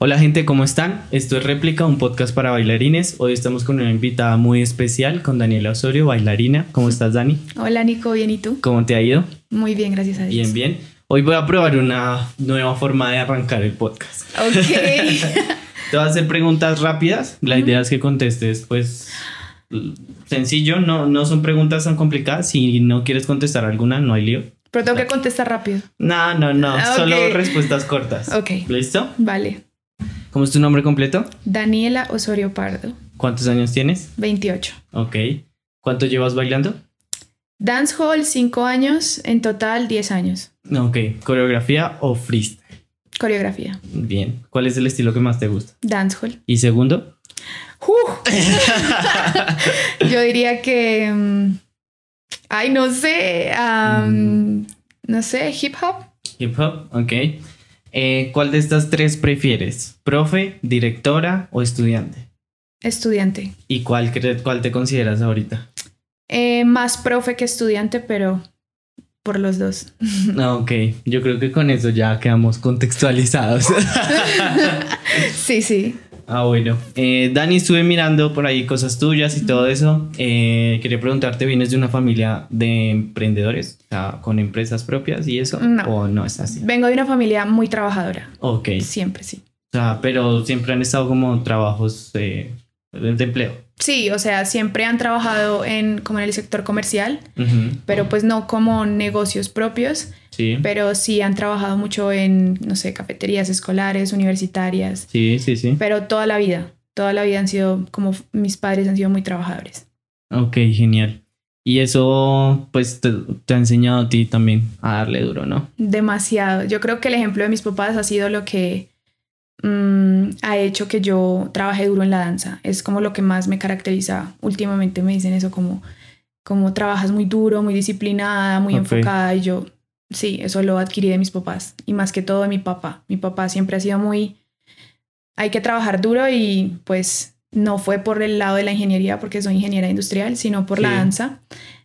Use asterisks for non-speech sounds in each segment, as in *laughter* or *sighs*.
Hola gente, ¿cómo están? Esto es Réplica, un podcast para bailarines. Hoy estamos con una invitada muy especial, con Daniela Osorio, bailarina. ¿Cómo estás, Dani? Hola Nico, bien, ¿y tú? ¿Cómo te ha ido? Muy bien, gracias a Dios. Bien, bien. Hoy voy a probar una nueva forma de arrancar el podcast. Ok. *laughs* *laughs* Te voy a hacer preguntas rápidas. La idea es que contestes, pues, sencillo. No, no son preguntas tan complicadas. Si no quieres contestar alguna, no hay lío. Pero tengo que contestar rápido. No, no, no. Ah, Solo respuestas cortas. Ok. ¿Listo? Vale. ¿Cómo es tu nombre completo? Daniela Osorio Pardo, ¿Cuántos años tienes? 28. Ok. ¿Cuánto llevas bailando? Dancehall, 5 años. En total, 10 años. Ok. ¿Coreografía o freestyle? Coreografía. Bien. ¿Cuál es el estilo que más te gusta? Dancehall. ¿Y segundo? ¡Uf! *laughs* *laughs* Yo diría que. mm, ay, no sé. am, No sé, hip hop. Hip hop. Ok. Eh, ¿Cuál de estas tres prefieres? ¿Profe, directora o estudiante? Estudiante. ¿Y cuál, cuál te consideras ahorita? Eh, más profe que estudiante, pero por los dos. *laughs* Ah, Ok, yo creo que con eso ya quedamos contextualizados. *laughs* Sí, sí. Ah, bueno. Eh, Dani, estuve mirando por ahí cosas tuyas y todo eso. Eh, quería preguntarte, ¿vienes de una familia de emprendedores? O sea, con empresas propias y eso. No. ¿O no es así? Vengo de una familia muy trabajadora. Ok. Siempre, sí. O sea, pero siempre han estado como trabajos eh, de empleo. Sí, o sea, siempre han trabajado en como en el sector comercial, pero pues no como negocios propios, Sí. pero sí han trabajado mucho en, no sé, cafeterías escolares, universitarias, Sí, sí, sí. pero toda la vida, toda la vida han sido como mis padres han sido muy trabajadores. Ok, genial. Y eso, pues, te, te ha enseñado a ti también a darle duro, ¿no? Demasiado. Yo creo que el ejemplo de mis papás ha sido lo que mm, ha hecho que yo trabaje duro en la danza. Es como lo que más me caracteriza. Últimamente me dicen eso como, como trabajas muy duro, muy disciplinada, muy enfocada y yo, sí, eso lo adquirí de mis papás y más que todo de mi papá. Mi papá siempre ha sido muy, hay que trabajar duro y pues no fue por el lado de la ingeniería porque soy ingeniera industrial, sino por la danza.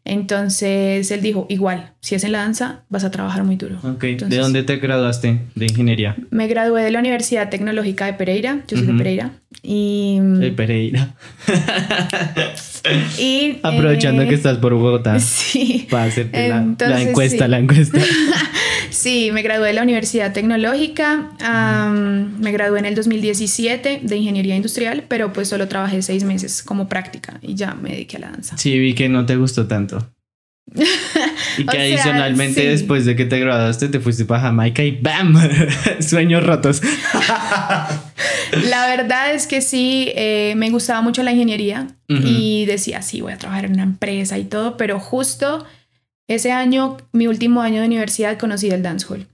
Entonces él dijo, igual, si es en la danza, vas a trabajar muy duro. Ok, ¿de Entonces- dónde te graduaste de ingeniería? Me gradué de la Universidad Tecnológica de Pereira, yo soy de Pereira. Y, De Pereira. *laughs* y, Aprovechando eh, que estás por Bogotá. *laughs* Sí, Para hacerte la, encuesta, sí. la encuesta. *laughs* sí, me gradué de la Universidad Tecnológica, me gradué en el 2017 de Ingeniería Industrial, pero pues solo trabajé seis meses como práctica y ya me dediqué a la danza. Sí, vi que no te gustó tanto. *laughs* Y que sea, adicionalmente sí. después de que te graduaste te fuiste para Jamaica y ¡bam! *laughs* Sueños rotos. *laughs* La verdad es que sí, eh, me gustaba mucho la ingeniería y decía, sí, voy a trabajar en una empresa y todo, pero justo ese año, mi último año de universidad, conocí el dancehall.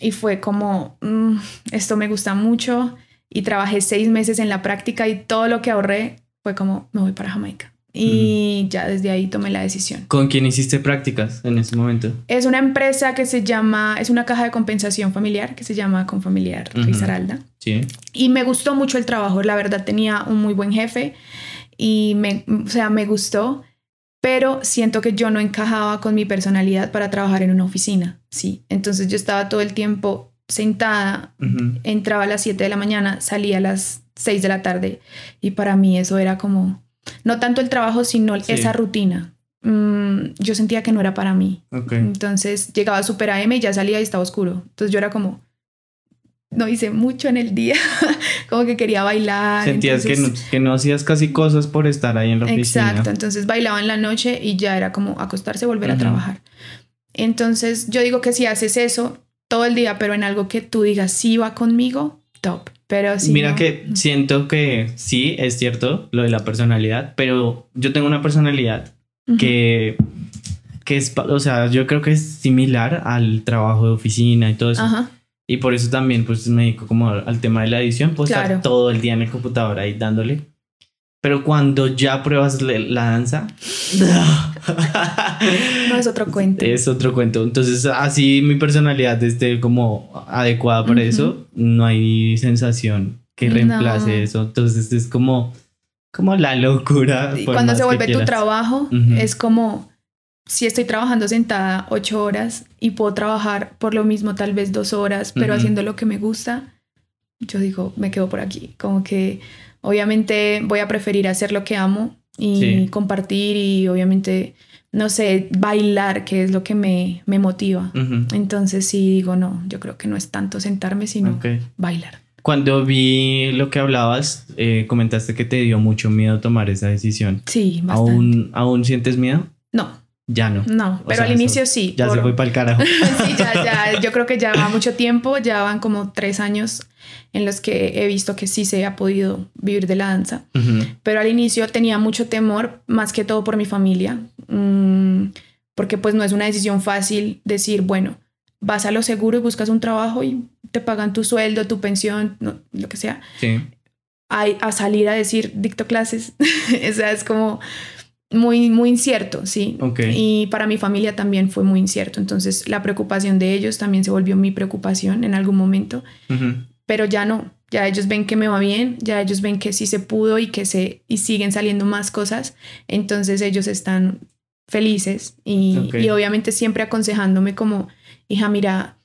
Y fue como, mm, esto me gusta mucho y trabajé seis meses en la práctica y todo lo que ahorré fue como, me voy para Jamaica. Y ya desde ahí tomé la decisión. ¿Con quién hiciste prácticas en ese momento? Es una empresa que se llama, es una caja de compensación familiar que se llama Confamiliar Ujú. Risaralda. Sí. Y me gustó mucho el trabajo, la verdad tenía un muy buen jefe y me, o sea, me gustó, pero siento que yo no encajaba con mi personalidad para trabajar en una oficina, sí. Entonces yo estaba todo el tiempo sentada, entraba a las 7 de la mañana, salía a las 6 de la tarde y para mí eso era como, no tanto el trabajo, sino Sí. esa rutina. Mm, yo sentía que no era para mí. Entonces llegaba super AM y ya salía y estaba oscuro. Entonces yo era como, no hice mucho en el día, *laughs* como que quería bailar. Sentías que, no, entonces- que no hacías casi cosas por estar ahí en la oficina. Exacto, entonces bailaba en la noche y ya era como acostarse, volver a trabajar. Entonces yo digo que si haces eso todo el día, pero en algo que tú digas, sí va conmigo, top. Pero si Mira no- que siento que sí, es cierto lo de la personalidad, pero yo tengo una personalidad Ujú. que, que es, o sea, yo creo que es similar al trabajo de oficina y todo eso. Ajá. Y por eso también pues me dedico como al tema de la edición, pues Claro. estar todo el día en el computador ahí dándole. Pero cuando ya pruebas la danza, No es otro cuento. *laughs* es otro cuento. Entonces, así mi personalidad esté como adecuada para Ujú. eso, no hay sensación que No. reemplace eso. Entonces, es como, como la locura. Y cuando se vuelve tu trabajo, Ujú. es como si estoy trabajando sentada ocho horas y puedo trabajar por lo mismo tal vez dos horas, pero haciendo lo que me gusta, yo digo, me quedo por aquí. Como que obviamente voy a preferir hacer lo que amo y Sí. compartir y obviamente, no sé, bailar, que es lo que me, me motiva. Entonces sí digo, no, yo creo que no es tanto sentarme, sino Ok. bailar. Cuando vi lo que hablabas, eh, comentaste que te dio mucho miedo tomar esa decisión. Sí, bastante. ¿Aún, ¿Aún sientes miedo? No, Ya no. no, O pero sea, al eso inicio sí. Ya se fue para el carajo. *laughs* Sí, ya, ya, yo creo que ya va mucho tiempo, ya van como tres años en los que he visto que sí se ha podido vivir de la danza, pero al inicio tenía mucho temor, más que todo por mi familia, mm, porque pues no es una decisión fácil decir, bueno, vas a lo seguro y buscas un trabajo y te pagan tu sueldo, tu pensión, no, lo que sea, Sí. a, a salir a decir dicto clases, *laughs* o sea, es como muy, muy incierto, sí. Ok. Y para mi familia también fue muy incierto, entonces la preocupación de ellos también se volvió mi preocupación en algún momento, pero ya no, ya ellos ven que me va bien, ya ellos ven que sí se pudo y que se y siguen saliendo más cosas, entonces ellos están felices y, y obviamente siempre aconsejándome como, hija, mira,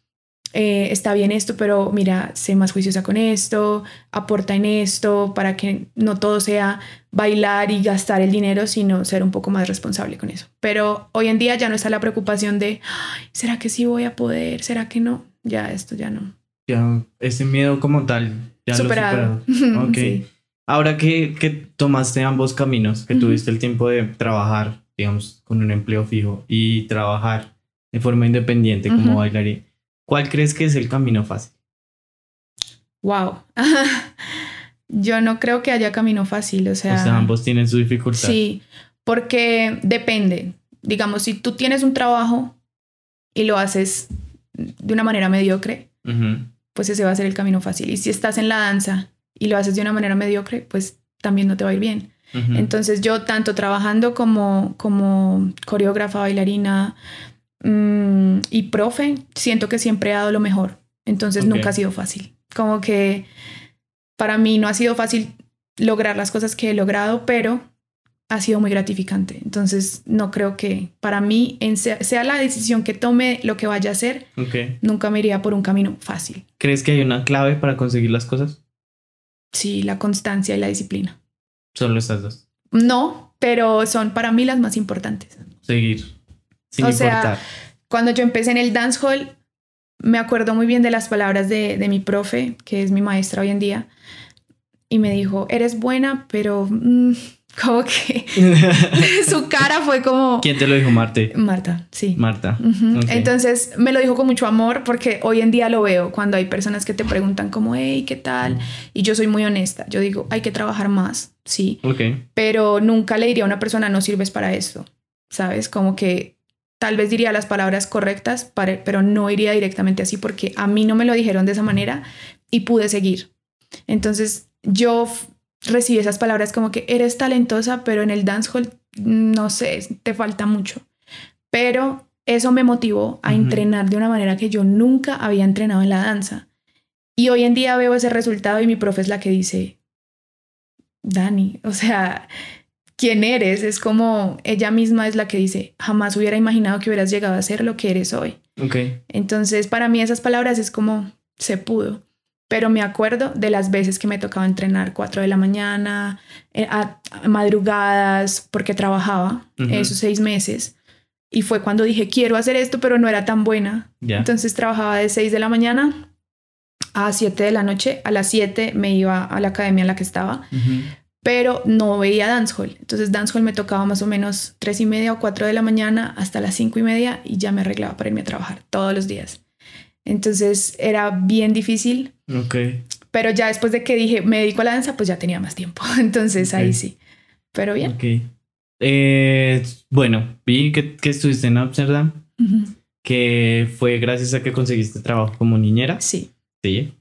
eh, está bien esto, pero mira, sé más juiciosa con esto, aporta en esto, para que no todo sea bailar y gastar el dinero, sino ser un poco más responsable con eso. Pero hoy en día ya no está la preocupación de, "Ay, ¿será que sí voy a poder? ¿Será que no? Ya esto ya no. Ya, ese miedo como tal, ya Superado. lo superado. *laughs* Ok. Sí. Ahora que, que tomaste ambos caminos, que tuviste el tiempo de trabajar, digamos, con un empleo fijo y trabajar de forma independiente como Ujú. bailarín, ¿cuál crees que es el camino fácil? Wow. *laughs* Yo no creo que haya camino fácil, o sea, o sea, ambos tienen su dificultad. sí, porque depende. Digamos, si tú tienes un trabajo y lo haces de una manera mediocre, pues ese va a ser el camino fácil. Y si estás en la danza y lo haces de una manera mediocre, pues también no te va a ir bien. Entonces yo tanto trabajando como, como coreógrafa, bailarina mm, y profe, siento que siempre he dado lo mejor. Entonces nunca ha sido fácil. Como que para mí no ha sido fácil lograr las cosas que he logrado, pero ha sido muy gratificante. Entonces no creo que para mí, en sea, sea la decisión que tome lo que vaya a hacer, Ok. nunca me iría por un camino fácil. ¿Crees que hay una clave para conseguir las cosas? Sí, la constancia y la disciplina. Solo estas dos. No, pero son para mí las más importantes. Seguir. Sin O sea, importar. Cuando yo empecé en el dancehall, me acuerdo muy bien de las palabras de, de mi profe, que es mi maestra hoy en día, y me dijo, eres buena, pero mm, *laughs* como que *laughs* su cara fue como... ¿Quién te lo dijo, Marte? Marta, sí. Marta. Ujú. Ok. Entonces me lo dijo con mucho amor porque hoy en día lo veo cuando hay personas que te preguntan como, hey, ¿qué tal? Y yo soy muy honesta. Yo digo, hay que trabajar más, sí, Ok. pero nunca le diría a una persona, no sirves para esto, ¿sabes? Como que tal vez diría las palabras correctas, para- pero no iría directamente así porque a mí no me lo dijeron de esa manera y pude seguir. Entonces yo recibí esas palabras como que eres talentosa, pero en el dancehall, no sé, te falta mucho. Pero eso me motivó a entrenar de una manera que yo nunca había entrenado en la danza. Y hoy en día veo ese resultado y mi profe es la que dice, Dani, o sea, ¿quién eres? Es como ella misma es la que dice, jamás hubiera imaginado que hubieras llegado a ser lo que eres hoy. Ok. Entonces, para mí esas palabras es como, se pudo. Pero me acuerdo de las veces que me tocaba entrenar 4 de la mañana, eh, a, madrugadas, porque trabajaba Ujú. esos seis meses. Y fue cuando dije, quiero hacer esto, pero no era tan buena. Ya. Entonces trabajaba de 6 de la mañana a 7 de la noche. A las 7 me iba a la academia en la que estaba, Ujú. Pero no veía dancehall. Entonces dancehall me tocaba más o menos 3 y media o 4 de la mañana hasta las 5 y media y ya me arreglaba para irme a trabajar todos los días. Entonces era bien difícil, Ok. pero ya después de que dije me dedico a la danza, pues ya tenía más tiempo. *laughs* Entonces ahí Ok. sí. Pero bien. Ok. Eh, bueno, vi que, que estuviste en Amsterdam, que fue gracias a que conseguiste trabajo como niñera. Sí. Sí.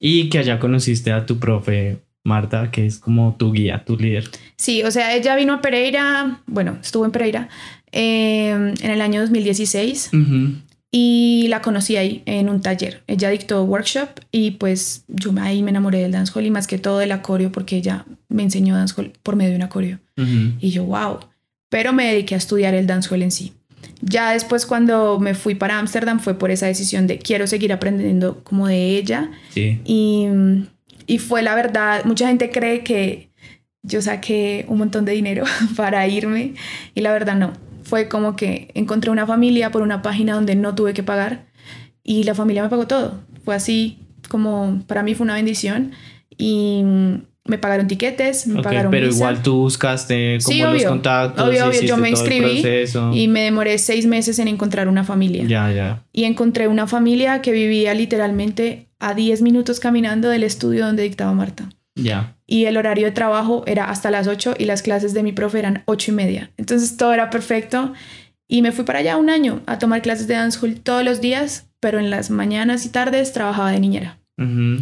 Y que allá conociste a tu profe Marta, que es como tu guía, tu líder. Sí, o sea, ella vino a Pereira, bueno, estuvo en Pereira eh, en el año 2016 Ujú. y la conocí ahí en un taller. Ella dictó workshop y pues yo ahí me enamoré del dancehall y más que todo del acorio porque ella me enseñó dancehall por medio de un acorio. Y yo, wow. Pero me dediqué a estudiar el dancehall en sí. Ya después cuando me fui para Ámsterdam fue por esa decisión de quiero seguir aprendiendo como de ella. Sí. Y, y fue la verdad, mucha gente cree que yo saqué un montón de dinero *laughs* para irme y la verdad no. Fue como que encontré una familia por una página donde no tuve que pagar y la familia me pagó todo. Fue así como para mí fue una bendición y me pagaron tiquetes, me Ok, pagaron pero visa. igual tú buscaste como Sí, los obvio. contactos. Obvio, obvio, yo me inscribí y me demoré seis meses en encontrar una familia. Ya, ya. Y encontré una familia que vivía literalmente a 10 minutos caminando del estudio donde dictaba Marta. Ya. Y el horario de trabajo era hasta las 8 y las clases de mi profe eran 8 y media. Entonces todo era perfecto. Y me fui para allá un año a tomar clases de dancehall todos los días, pero en las mañanas y tardes trabajaba de niñera. Ujú.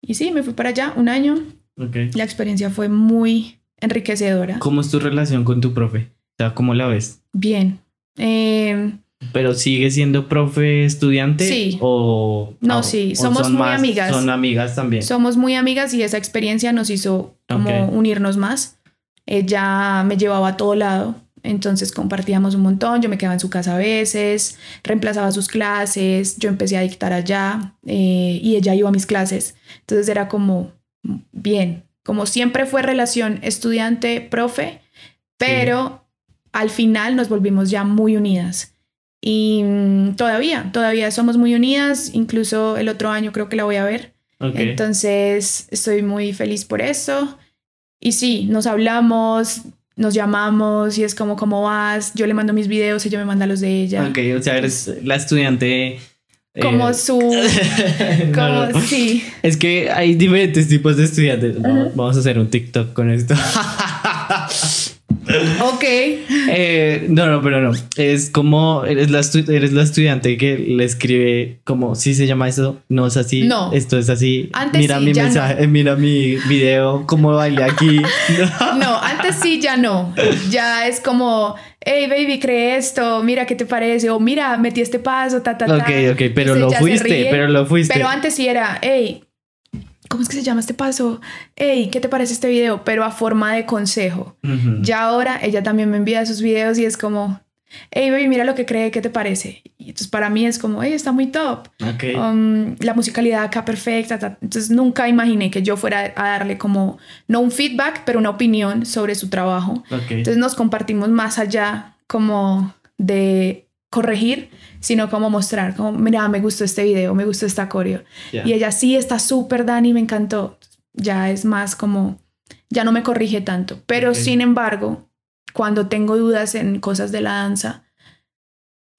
Y sí, me fui para allá un año. Ok. La experiencia fue muy enriquecedora. ¿Cómo es tu relación con tu profe? O sea, ¿cómo la ves? Bien. Eh, ¿Pero sigue siendo profe estudiante? Sí. O, No, o- sí, somos son muy más- amigas. Son amigas también. somos muy amigas y esa experiencia nos hizo como Ok. unirnos más. Ella me llevaba a todo lado, entonces compartíamos un montón. Yo me quedaba en su casa a veces, reemplazaba sus clases, yo empecé a dictar allá eh, y ella iba a mis clases. Entonces era como bien, como siempre fue relación estudiante-profe, pero al final nos volvimos ya muy unidas. Y mm, todavía, todavía somos muy unidas, incluso el otro año creo que la voy a ver. Ok. Entonces estoy muy feliz por eso. Y sí, nos hablamos, nos llamamos y es como, ¿cómo vas? Yo le mando mis videos, ella me manda los de ella. Ok, o sea, eres la estudiante. eh, Como su... *laughs* no, Como, *laughs* no. sí. Es que hay diferentes tipos de estudiantes. Vamos, vamos a hacer un TikTok con esto. *laughs* Ok. Eh, no, no, pero no. Es como eres la, estu- eres la estudiante que le escribe como si se llama eso. No es así. No. Esto es así. Antes mira sí, mi mensaje, mira mi video, cómo bailé aquí. *laughs* No, antes sí, ya no. Ya es como, hey baby, cree esto, mira qué te parece, o mira, metí este paso, ta, ta, ta. ok, ok, pero Entonces lo fuiste, pero lo fuiste. Pero antes sí era, hey, ¿cómo es que se llama este paso? Hey, ¿qué te parece este video? Pero a forma de consejo. Ya ahora ella también me envía sus videos y es como, hey baby, mira lo que cree, ¿qué te parece? Y entonces para mí es como, hey, está muy top. Um, la musicalidad acá perfecta. ta- Entonces nunca imaginé que yo fuera a darle como, no un feedback, pero una opinión sobre su trabajo. Entonces nos compartimos más allá como de corregir, sino como mostrar, como, mira, me gustó este video, me gustó esta coreo. Y ella sí está súper Dani, me encantó. Ya es más como, ya no me corrige tanto. Pero sin embargo, cuando tengo dudas en cosas de la danza,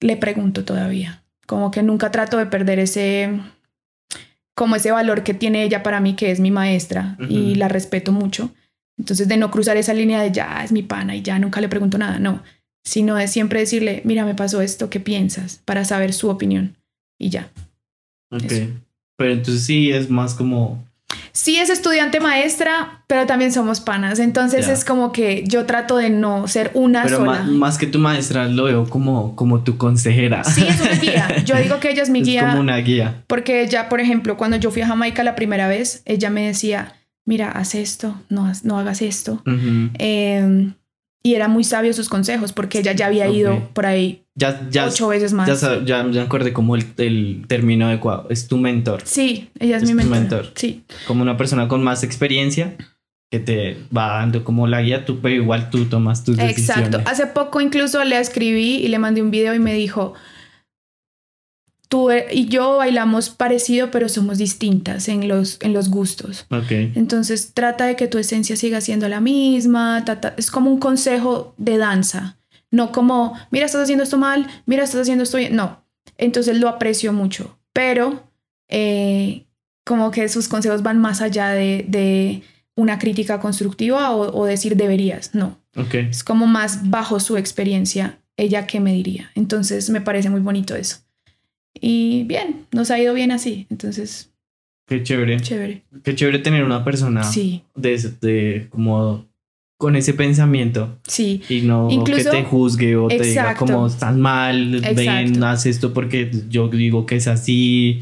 le pregunto todavía. Como que nunca trato de perder ese, como ese valor que tiene ella para mí, que es mi maestra, y la respeto mucho. Entonces, de no cruzar esa línea de ya es mi pana y ya nunca le pregunto nada, no, sino de siempre decirle, mira, me pasó esto, ¿qué piensas? Para saber su opinión. Y ya. Ok. eso. Pero entonces sí es más como. Sí es estudiante maestra, pero también somos panas. Entonces Ya. es como que yo trato de no ser una Pero sola. ma- más, que tu maestra lo veo como, como tu consejera. Sí, es una guía. *laughs* Yo digo que ella es mi es guía como una guía. porque ella, por ejemplo, cuando yo fui a Jamaica la primera vez, ella me decía, mira, haz esto, no, no hagas esto. Ujú. Eh, y era muy sabio sus consejos porque ella ya había ido Ok. por ahí Ya, ya, ocho veces más. ya, ya, ya acordé como el, el término adecuado. Es tu mentor. Sí, ella es, Es mi tu mentor. mentor. Sí, Como una persona con más experiencia que te va dando como la guía, tú, pero igual tú tomas tus exacto. decisiones. Hace poco incluso le escribí y le mandé un video y me dijo, tú y yo bailamos parecido, pero somos distintas en los, en los gustos. Ok. Entonces trata de que tu esencia siga siendo la misma. Es como un consejo de danza. No como, mira, estás haciendo esto mal, mira, estás haciendo esto bien. No. Entonces lo aprecio mucho. Pero eh, como que sus consejos van más allá de, de una crítica constructiva o, o decir deberías. No. Ok. Es como más bajo su experiencia, ella qué me diría. Entonces me parece muy bonito eso. Y bien, nos ha ido bien así. Entonces, Qué chévere. chévere. Qué chévere tener una persona Sí, de, de como con ese pensamiento sí. y no Incluso- que te juzgue o te diga Exacto. como estás mal, ven, Exacto. haz esto porque yo digo que es así,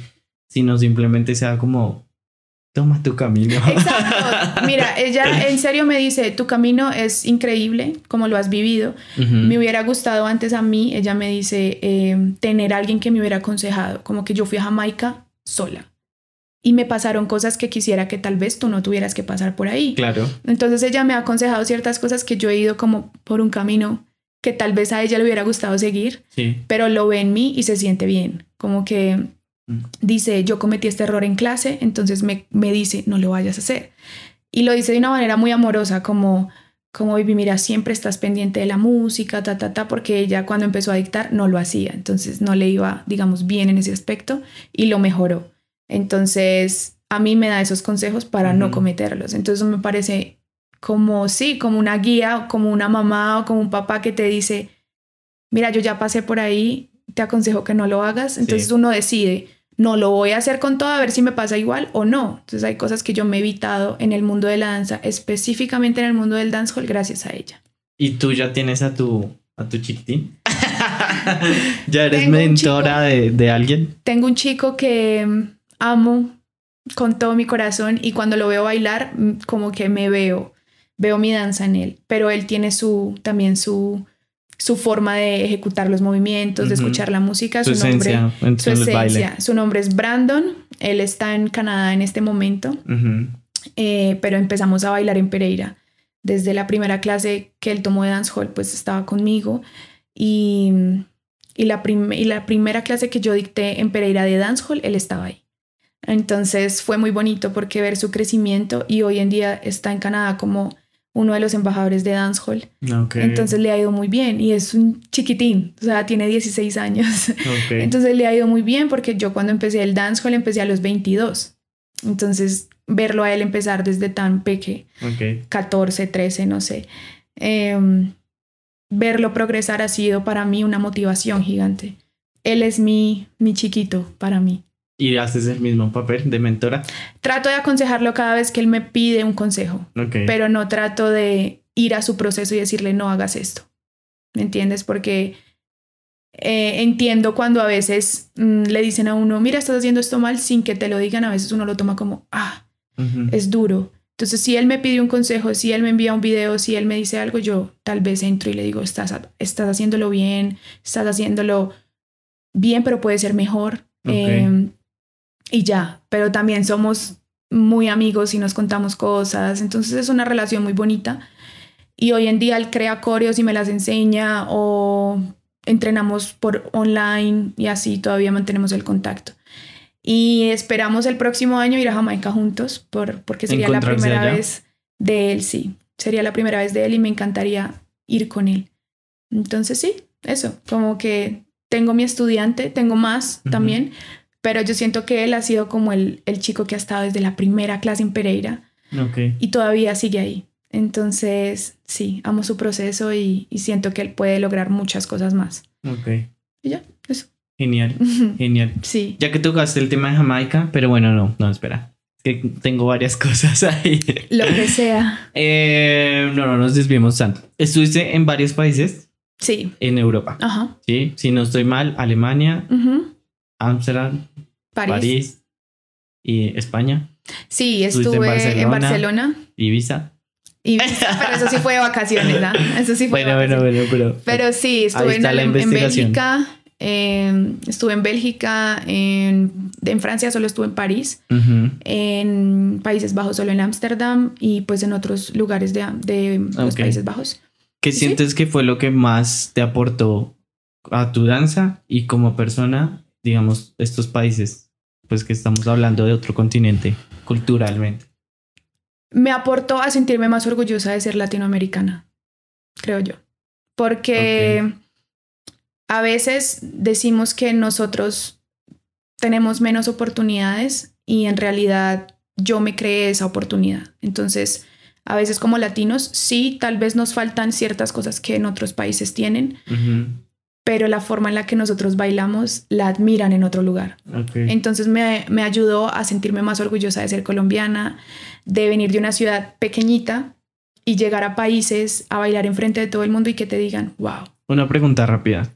sino simplemente sea como Toma tu camino. Exacto. Mira, ella en serio me dice, tu camino es increíble, como lo has vivido. Me hubiera gustado antes a mí, ella me dice, eh, tener a alguien que me hubiera aconsejado, como que yo fui a Jamaica sola. Y me pasaron cosas que quisiera que tal vez tú no tuvieras que pasar por ahí. Claro. Entonces ella me ha aconsejado ciertas cosas que yo he ido como por un camino que tal vez a ella le hubiera gustado seguir, Sí. pero lo ve en mí y se siente bien. Como que Mm. dice, yo cometí este error en clase, entonces me, me dice, no lo vayas a hacer. Y lo dice de una manera muy amorosa, como, como, baby, mira, siempre estás pendiente de la música, ta, ta, ta, porque ella cuando empezó a dictar no lo hacía, entonces no le iba, digamos, bien en ese aspecto y lo mejoró. Entonces, a mí me da esos consejos para no cometerlos. Entonces me parece como, sí, como una guía, como una mamá o como un papá que te dice, mira, yo ya pasé por ahí, te aconsejo que no lo hagas. Entonces Sí. uno decide, no lo voy a hacer con todo a ver si me pasa igual o no. Entonces hay cosas que yo me he evitado en el mundo de la danza, específicamente en el mundo del dancehall, gracias a ella. ¿Y tú ya tienes a tu, a tu chiquitín? *laughs* ¿Ya eres Tengo mentora de, de alguien? Tengo un chico que mm, amo con todo mi corazón y cuando lo veo bailar, mm, como que me veo, veo mi danza en él, pero él tiene su, también su, su forma de ejecutar los movimientos, de escuchar la música, Su su, nombre, esencia su esencia. Su nombre es Brandon, él está en Canadá en este momento, eh, pero empezamos a bailar en Pereira. Desde la primera clase que él tomó de dancehall, pues estaba conmigo y, y, la y la primera clase que yo dicté en Pereira de dancehall, él estaba ahí. Entonces fue muy bonito porque ver su crecimiento y hoy en día está en Canadá como uno de los embajadores de dancehall. Ok. Entonces le ha ido muy bien y es un chiquitín, o sea, tiene 16 años. Ok. *laughs* Entonces le ha ido muy bien porque yo cuando empecé el dancehall empecé a los 22. Entonces verlo a él empezar desde tan peque, ok. 14, 13, no sé, em, verlo progresar ha sido para mí una motivación gigante. Él es mi, mi chiquito para mí. ¿Y haces el mismo papel de mentora? Trato de aconsejarlo cada vez que él me pide un consejo, Ok. pero no trato de ir a su proceso y decirle no hagas esto. ¿Me entiendes? Porque eh, entiendo cuando a veces mm, le dicen a uno, mira, estás haciendo esto mal sin que te lo digan, a veces uno lo toma como, ah, Ujú. es duro. Entonces, si él me pide un consejo, si él me envía un video, si él me dice algo, yo tal vez entro y le digo, estás, estás haciéndolo bien, estás haciéndolo bien, pero puede ser mejor. Ok. Eh, y ya, pero también somos muy amigos y nos contamos cosas, entonces es una relación muy bonita. Y hoy en día él crea coreos y me las enseña o entrenamos por online y así todavía mantenemos el contacto. Y esperamos el próximo año ir a Jamaica juntos por, porque sería la primera allá. vez de él, sí. Sería la primera vez de él y me encantaría ir con él. Entonces sí, eso, como que tengo mi estudiante, tengo más también, pero yo siento que él ha sido como el, el chico que ha estado desde la primera clase en Pereira Ok. y todavía sigue ahí. Entonces, sí, amo su proceso y, y siento que él puede lograr muchas cosas más. Ok. Y ya, eso. Genial. *laughs* Genial. Sí. Ya que tocaste el tema de Jamaica, pero bueno, no, no, espera. Es que tengo varias *laughs* cosas ahí. Lo que sea. *laughs* Eh, no, no nos desviemos tanto. Estuviste en varios países Sí. en Europa. Ajá. Sí, si no estoy mal, Alemania. Ámsterdam, París. París y España, Sí, Estuviste en estuve en Barcelona. Barcelona. Ibiza. Y, pero eso sí fue de vacaciones, ¿no? Eso sí fue de Bueno, bueno, vacaciones. bueno, pero. Pero sí, estuve en. Bélgica, eh, estuve en Bélgica, en, en Francia solo estuve en París, en Países Bajos solo en Ámsterdam y pues en otros lugares de, de los. Países Bajos. ¿Qué Sí. sientes que fue lo que más te aportó a tu danza y como persona, digamos, estos países? Pues que estamos hablando de otro continente, culturalmente. Me aportó a sentirme más orgullosa de ser latinoamericana, creo yo. Porque a veces decimos que nosotros tenemos menos oportunidades y en realidad yo me creé esa oportunidad. Entonces, a veces como latinos, sí, tal vez nos faltan ciertas cosas que en otros países tienen. Pero la forma en la que nosotros bailamos la admiran en otro lugar. Entonces me, me ayudó a sentirme más orgullosa de ser colombiana, de venir de una ciudad pequeñita y llegar a países a bailar enfrente de todo el mundo y que te digan, wow. Una pregunta rápida.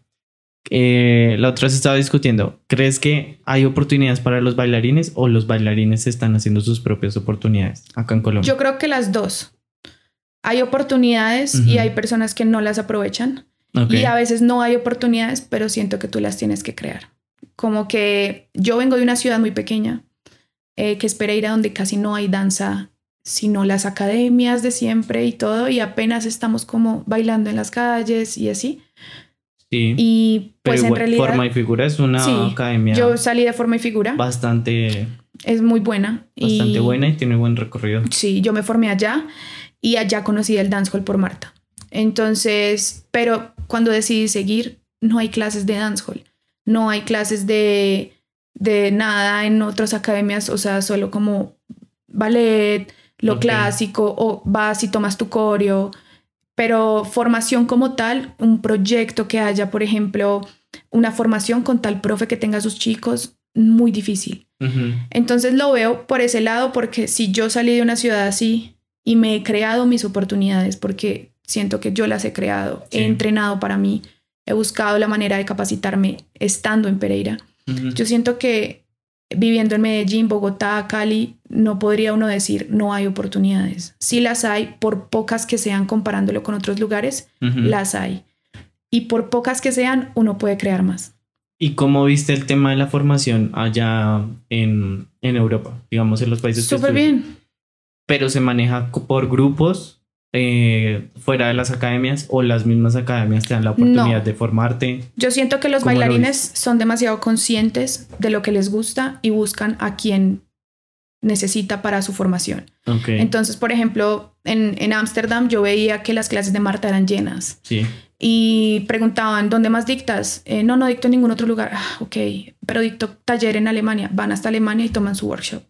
eh, la otra se estaba discutiendo. ¿Crees que hay oportunidades para los bailarines o los bailarines están haciendo sus propias oportunidades acá en Colombia? Yo creo que las dos. Hay oportunidades y hay personas que no las aprovechan. Y a veces no hay oportunidades, pero siento que tú las tienes que crear. Como que yo vengo de una ciudad muy pequeña, eh, que es Pereira, donde casi no hay danza, sino las academias de siempre y todo, y apenas estamos como bailando en las calles y así. Sí. Y pues Pero en realidad Forma y Figura es una Sí, academia yo salí de forma y figura, bastante, es muy buena. bastante y, buena y tiene buen recorrido. Sí, yo me formé allá y allá conocí el dancehall por Marta. Entonces, pero cuando decidí seguir, no hay clases de dancehall, no hay clases de, de nada en otras academias, o sea, solo como ballet, lo Ok. clásico, o vas y tomas tu coreo, pero formación como tal, un proyecto que haya, por ejemplo, una formación con tal profe que tenga sus chicos, muy difícil. Ujú. Entonces lo veo por ese lado porque si yo salí de una ciudad así y me he creado mis oportunidades porque siento que yo las he creado, Sí. he entrenado para mí, he buscado la manera de capacitarme estando en Pereira. Ujú. Yo siento que viviendo en Medellín, Bogotá, Cali, no podría uno decir no hay oportunidades. Sí las hay, por pocas que sean comparándolo con otros lugares, Ujú. las hay. Y por pocas que sean, uno puede crear más. ¿Y cómo viste el tema de la formación allá en, en Europa? Digamos, en los países Súper bien. Pero se maneja por grupos eh, fuera de las academias o las mismas academias te dan la oportunidad No. de formarte. Yo siento que los ¿Cómo lo bailarines son demasiado conscientes de lo que les gusta y buscan a quien necesita para su formación. Ok. Entonces, por ejemplo, en en Ámsterdam yo veía que las clases de Marta eran llenas sí. y preguntaban, ¿dónde más dictas? "Eh, no, no dicto en ningún otro lugar. Ah, ok, pero dicto taller en Alemania. Van hasta Alemania y toman su workshop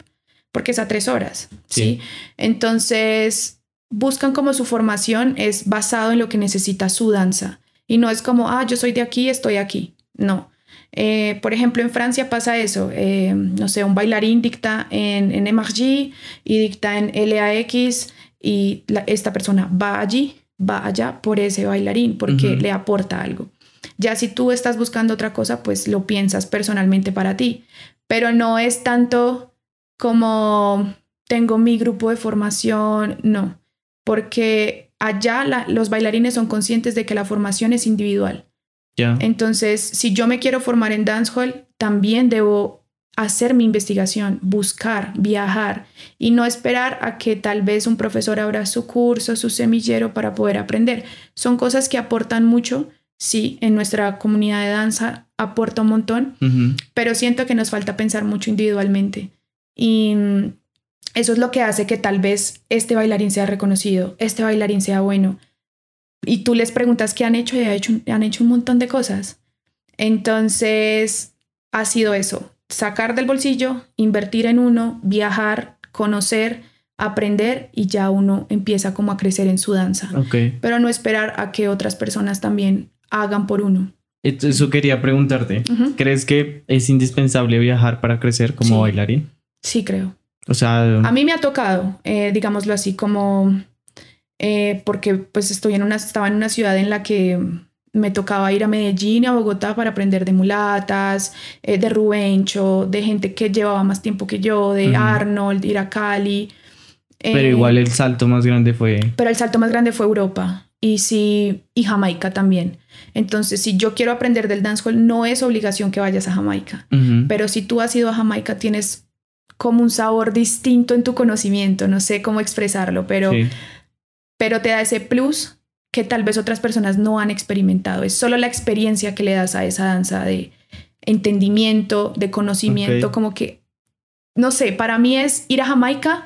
porque es a tres horas. Sí. ¿sí? Entonces, buscan como su formación es basado en lo que necesita su danza. Y no es como, ah, yo soy de aquí, estoy aquí. No. Eh, por ejemplo, en Francia pasa eso. eh, no sé, un bailarín dicta en, en MRG y dicta en LAX y la- esta persona va allí, va allá por ese bailarín porque le aporta algo. Ya si tú estás buscando otra cosa, pues lo piensas personalmente para ti. Pero no es tanto como tengo mi grupo de formación, no, porque allá la- los bailarines son conscientes de que la formación es individual. Ya. Entonces, si yo me quiero formar en dancehall, también debo hacer mi investigación, buscar, viajar y no esperar a que tal vez un profesor abra su curso, su semillero para poder aprender. Son cosas que aportan mucho, sí, en nuestra comunidad de danza aporta un montón, pero siento que nos falta pensar mucho individualmente. Y mm, eso es lo que hace que tal vez este bailarín sea reconocido, este bailarín sea bueno. Y tú les preguntas qué han hecho y han hecho, han hecho un montón de cosas. Entonces, ha sido eso, sacar del bolsillo, invertir en uno, viajar, conocer, aprender y ya uno empieza como a crecer en su danza. Ok. Pero no esperar a que otras personas también hagan por uno. Eso quería preguntarte. ¿Crees que es indispensable viajar para crecer como Sí. bailarín? Sí, creo. O sea, A mí me ha tocado, eh, digámoslo así, como eh, porque pues estoy en una, estaba en una ciudad en la que me tocaba ir a Medellín y a Bogotá para aprender de mulatas, eh, de Rubencho, de gente que llevaba más tiempo que yo, de. Arnold, ir a Cali. pero Eh, igual el salto más grande fue. pero el salto más grande fue Europa y sí y Jamaica también. Entonces, si yo quiero aprender del dancehall, no es obligación que vayas a Jamaica. Pero si tú has ido a Jamaica, tienes como un sabor distinto en tu conocimiento, no sé cómo expresarlo, pero, Sí. pero te da ese plus que tal vez otras personas no han experimentado. Es solo la experiencia que le das a esa danza de entendimiento, de conocimiento, como que, no sé, para mí es ir a Jamaica,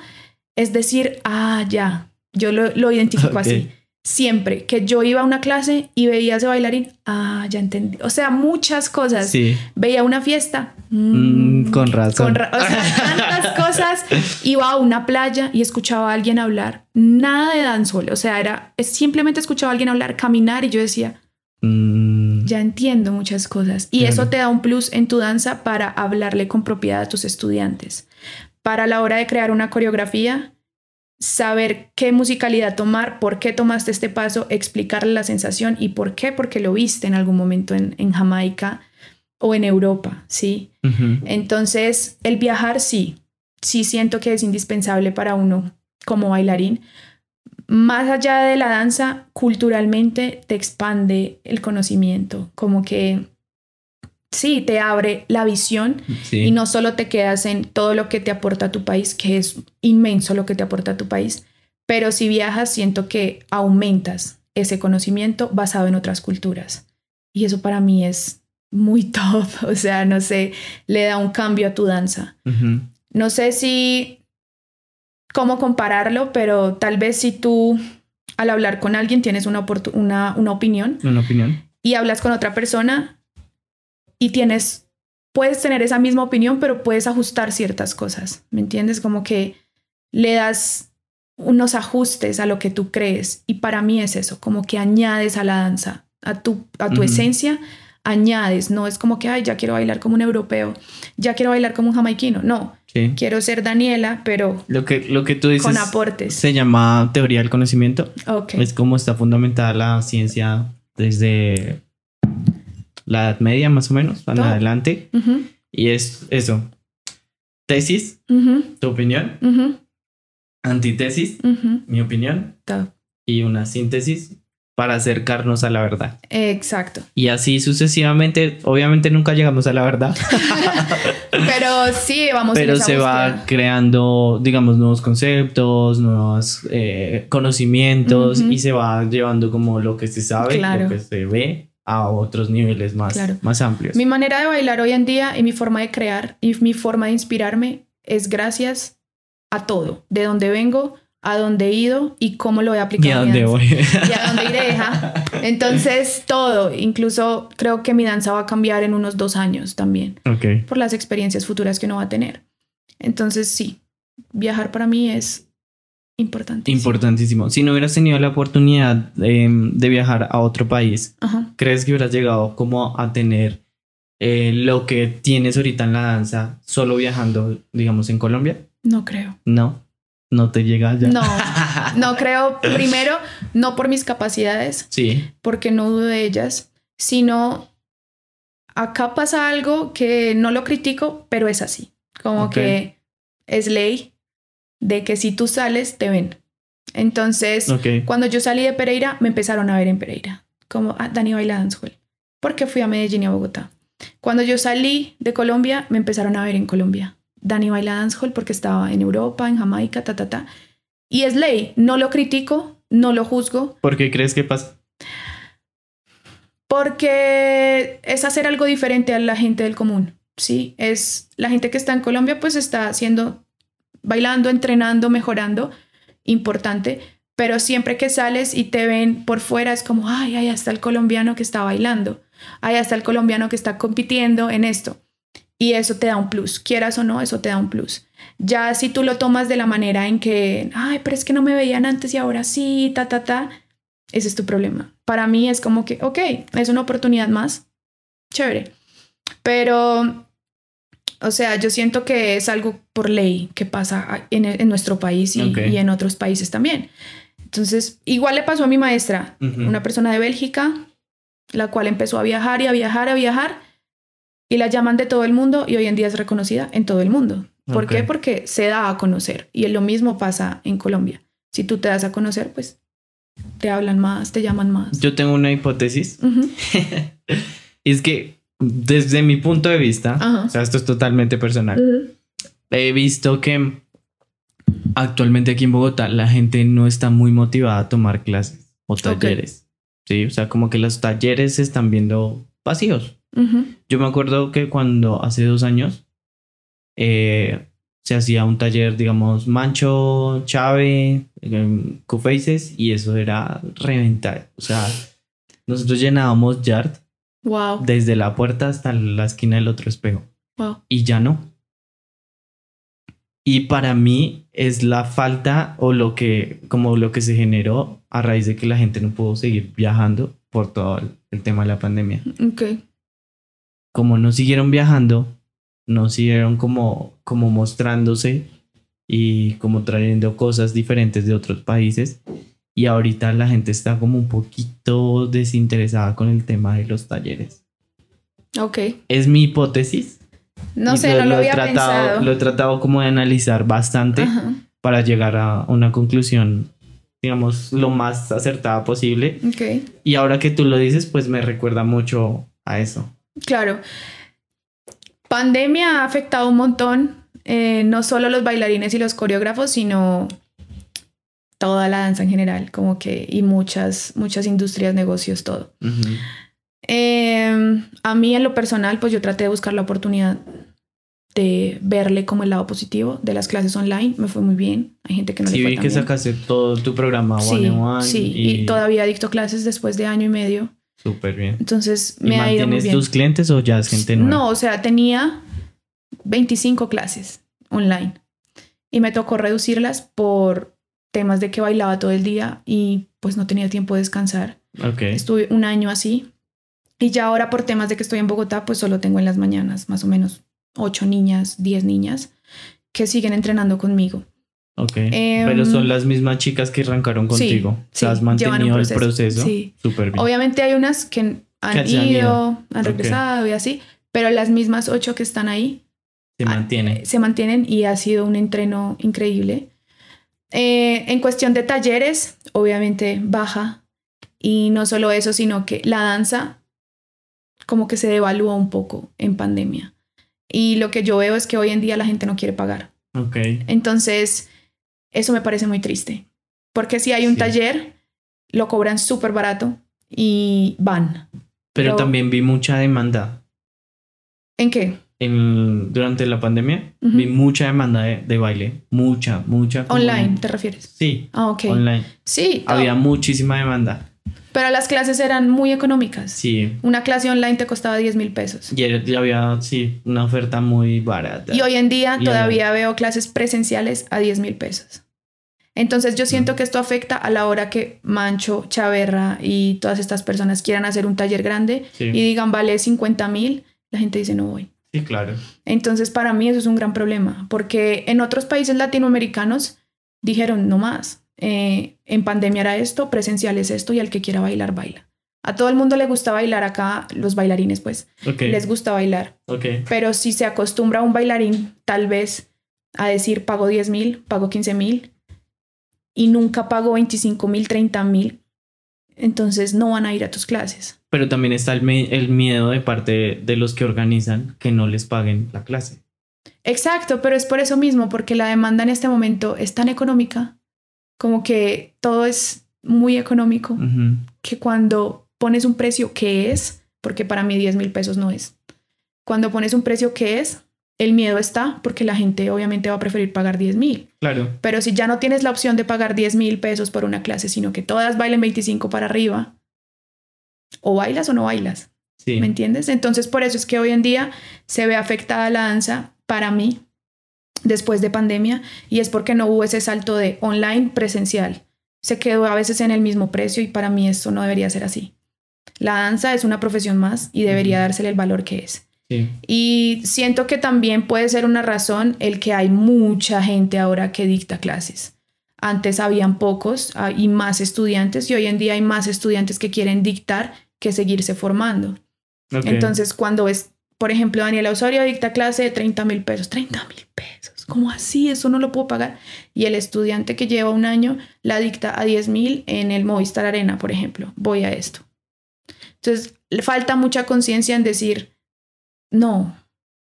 es decir, ah, ya, yo lo, lo identifico *laughs* así. Siempre que yo iba a una clase y veía a ese bailarín, ah, ya entendí. O sea, muchas cosas Sí. veía una fiesta. Mm, con razón. con ra- o sea, tantas *laughs* cosas. Iba a una playa y escuchaba a alguien hablar. Nada de dancehall. O sea, era simplemente escuchaba a alguien hablar, caminar y yo decía, Mm, ya entiendo muchas cosas. Y Claro. eso te da un plus en tu danza para hablarle con propiedad a tus estudiantes. Para la hora de crear una coreografía, saber qué musicalidad tomar, por qué tomaste este paso, explicarle la sensación y por qué, porque lo viste en algún momento en, en Jamaica o en Europa, ¿sí? Entonces, el viajar sí, sí siento que es indispensable para uno como bailarín. Más allá de la danza, culturalmente te expande el conocimiento, como que sí, te abre la visión y no solo te quedas en todo lo que te aporta tu país, que es inmenso lo que te aporta tu país, pero si viajas siento que aumentas ese conocimiento basado en otras culturas. Y eso para mí es muy *laughs* top, o sea, no sé, le da un cambio a tu danza. No sé si cómo compararlo, pero tal vez si tú al hablar con alguien tienes una, una, una opinión. Una opinión. Y hablas con otra persona, y tienes, puedes tener esa misma opinión, pero puedes ajustar ciertas cosas, ¿me entiendes? Como que le das unos ajustes a lo que tú crees y para mí es eso, como que añades a la danza, a tu, a tu esencia, añades, no es como que, ay, ya quiero bailar como un europeo, ya quiero bailar como un jamaiquino, no. Quiero ser Daniela, pero lo que, lo que tú dices con aportes. Se llama teoría del conocimiento. Es como está fundamentada la ciencia desde la Edad Media más o menos, van adelante. Y es eso. Tesis, tu opinión. Antítesis, mi opinión. Y una síntesis para acercarnos a la verdad. Exacto. Y así sucesivamente, obviamente nunca llegamos a la verdad. *laughs* Pero sí, vamos Pero se va creando, digamos, nuevos conceptos, nuevos eh, conocimientos y se va llevando como lo que se sabe, lo que se ve a otros niveles más, más amplios. Mi manera de bailar hoy en día y mi forma de crear y mi forma de inspirarme es gracias a todo, de dónde vengo, a dónde he ido y cómo lo he aplicado. Y a dónde voy. *laughs* Y a dónde iré. *laughs* Entonces, todo, incluso creo que mi danza va a cambiar en unos dos años también. Por las experiencias futuras que uno va a tener. Entonces, sí, viajar para mí es Importantísimo. Importantísimo. Si no hubieras tenido la oportunidad em, de viajar a otro país, ¿crees que hubieras llegado como a tener eh, lo que tienes ahorita en la danza solo viajando, digamos, en Colombia? No creo. No, no te llega ya. No, *laughs* no creo. Primero, no por mis capacidades. Sí. Porque no dudo de ellas, sino acá pasa algo que no lo critico, pero es así. Como que es ley de que si tú sales, te ven. Entonces, cuando yo salí de Pereira, me empezaron a ver en Pereira, como ah, Dani baila dancehall, porque fui a Medellín y a Bogotá. Cuando yo salí de Colombia, me empezaron a ver en Colombia. Dani baila dancehall porque estaba en Europa, en Jamaica, ta, ta, ta. Y es ley, no lo critico, no lo juzgo. ¿Por qué crees que pasa? Porque es hacer algo diferente a la gente del común, ¿sí? Es la gente que está en Colombia, pues está haciendo bailando, entrenando, mejorando, importante, pero siempre que sales y te ven por fuera es como, ay, ahí está el colombiano que está bailando, ahí está el colombiano que está compitiendo en esto. Y eso te da un plus, quieras o no, eso te da un plus. Ya si tú lo tomas de la manera en que, ay, pero es que no me veían antes y ahora sí, ta, ta, ta, ese es tu problema. Para mí es como que, ok, es una oportunidad más, chévere. Pero o sea, yo siento que es algo por ley que pasa en, nuestro país y, en otros países también. Entonces, igual le pasó a mi maestra, una persona de Bélgica, la cual empezó a viajar y a viajar, a viajar, y la llaman de todo el mundo y hoy en día es reconocida en todo el mundo. ¿Por qué? Porque se da a conocer y lo mismo pasa en Colombia. Si tú te das a conocer, pues te hablan más, te llaman más. Yo tengo una hipótesis. *laughs* es que desde mi punto de vista, o sea, esto es totalmente personal, he visto que actualmente aquí en Bogotá la gente no está muy motivada a tomar clases o talleres. Sí, o sea, como que los talleres se están viendo vacíos. Yo me acuerdo que cuando hace dos años eh, se hacía un taller, digamos, Mancho, Chave, Q-Faces, y eso era reventar. O sea, nosotros llenábamos Yard Wow. Desde la puerta hasta la esquina del otro espejo. Wow. Y ya no. Y para mí es la falta o lo que, como lo que se generó a raíz de que la gente no pudo seguir viajando por todo el, tema de la pandemia. Ok. Como no siguieron viajando, no siguieron como, como mostrándose y como trayendo cosas diferentes de otros países. Y ahorita la gente está como un poquito desinteresada con el tema de los talleres. Ok. Es mi hipótesis. No sé, no lo, había tratado, Lo he tratado como de analizar bastante para llegar a una conclusión, digamos, lo más acertada posible. Ok. Y ahora que tú lo dices, pues me recuerda mucho a eso. Claro. Pandemia ha afectado un montón, eh, no solo los bailarines y los coreógrafos, sino toda la danza en general, como que, y muchas, muchas industrias, negocios, todo. Em, a mí en lo personal, pues yo traté de buscar la oportunidad de verle como el lado positivo de las clases online. Me fue muy bien. Hay gente que no sí, le fue vi que sacaste todo tu programa sí, one Sí, y... todavía dicto clases después de año y medio. Súper bien. Entonces me ha ido muy bien. tus clientes o ya es gente nueva? No, o sea, tenía 25 clases online y me tocó reducirlas por temas de que bailaba todo el día y pues no tenía tiempo de descansar. Okay. Estuve un año así y ya ahora por temas de que estoy en Bogotá, pues solo tengo en las mañanas más o menos ocho niñas, diez niñas que siguen entrenando conmigo. Ok. Pero son las mismas chicas que arrancaron contigo. Sí, has mantenido el proceso. Sí. Súper bien. Obviamente hay unas que han ido, han regresado y así, pero las mismas ocho que están ahí se mantienen. Se mantienen y ha sido un entreno increíble. Eh, en cuestión de talleres, obviamente baja. Y no solo eso, sino que la danza como que se devalúa un poco en pandemia. Y lo que yo veo es que hoy en día la gente no quiere pagar. Ok. Entonces, eso me parece muy triste. Porque si hay un taller, lo cobran súper barato y van. Pero, también vi mucha demanda. ¿En qué? En, durante la pandemia vi mucha demanda de, baile. Mucha, mucha. ¿Online te refieres? Sí. Ah, ok. Online. Sí. Había muchísima demanda. Pero las clases eran muy económicas. Sí. Una clase online te costaba 10 mil pesos. Y ya había, sí, una oferta muy barata. Y hoy en día todavía veo clases presenciales a 10 mil pesos. Entonces yo siento que esto afecta a la hora que Mancho, Chaverra y todas estas personas quieran hacer un taller grande y digan vale 50 mil, la gente dice no voy. Sí, claro. Entonces para mí eso es un gran problema porque en otros países latinoamericanos dijeron no más, eh, en pandemia era esto, presencial es esto y al que quiera bailar, baila. A todo el mundo le gusta bailar acá, los bailarines pues, les gusta bailar. Pero si se acostumbra un bailarín tal vez a decir pago 10 mil, pago 15 mil y nunca pago 25 mil, 30 mil, entonces no van a ir a tus clases. Pero también está el, el miedo de parte de los que organizan que no les paguen la clase. Exacto, pero es por eso mismo, porque la demanda en este momento es tan económica como que todo es muy económico, que cuando pones un precio que es, porque para mí 10 mil pesos no es, cuando pones un precio que es, el miedo está porque la gente obviamente va a preferir pagar 10 mil. Claro. Pero si ya no tienes la opción de pagar 10 mil pesos por una clase, sino que todas bailen 25 para arriba, o bailas o no bailas. Sí. ¿Me entiendes? Entonces por eso es que hoy en día se ve afectada la danza para mí después de pandemia y es porque no hubo ese salto de online presencial. Se quedó a veces en el mismo precio y para mí eso no debería ser así. La danza es una profesión más y debería dársele el valor que es. Y siento que también puede ser una razón el que hay mucha gente ahora que dicta clases. Antes habían pocos ah, y más estudiantes y hoy en día hay más estudiantes que quieren dictar que seguirse formando. Entonces, cuando es, por ejemplo, Daniela Osorio dicta clase de 30 mil pesos, 30 mil pesos ¿Cómo así? Eso no lo puedo pagar. Y el estudiante que lleva un año la dicta a 10 mil en el Movistar Arena, por ejemplo. Voy a esto. Entonces, le falta mucha conciencia en decir, no,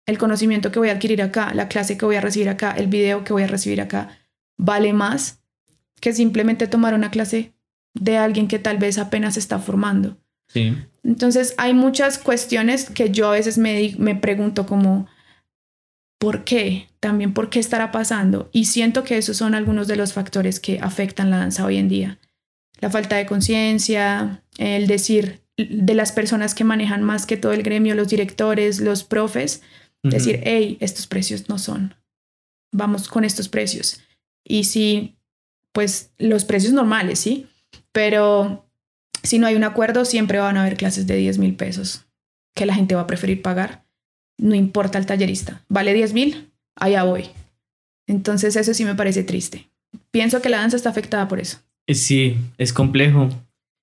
el conocimiento que voy a adquirir acá, la clase que voy a recibir acá, el video que voy a recibir acá, vale más que simplemente tomar una clase de alguien que tal vez apenas está formando. Sí. Entonces, hay muchas cuestiones que yo a veces me, me pregunto como, ¿por qué? También por qué estará pasando. Y siento que esos son algunos de los factores que afectan la danza hoy en día. La falta de conciencia, el decir de las personas que manejan más que todo el gremio, los directores, los profes, decir, hey, estos precios no son. Vamos con estos precios. Y si, pues los precios normales, ¿sí? Pero si no hay un acuerdo, siempre van a haber clases de 10 mil pesos que la gente va a preferir pagar no importa el tallerista. ¿Vale 10 mil? Allá voy. Entonces eso sí me parece triste. Pienso que la danza está afectada por eso. Sí, es complejo.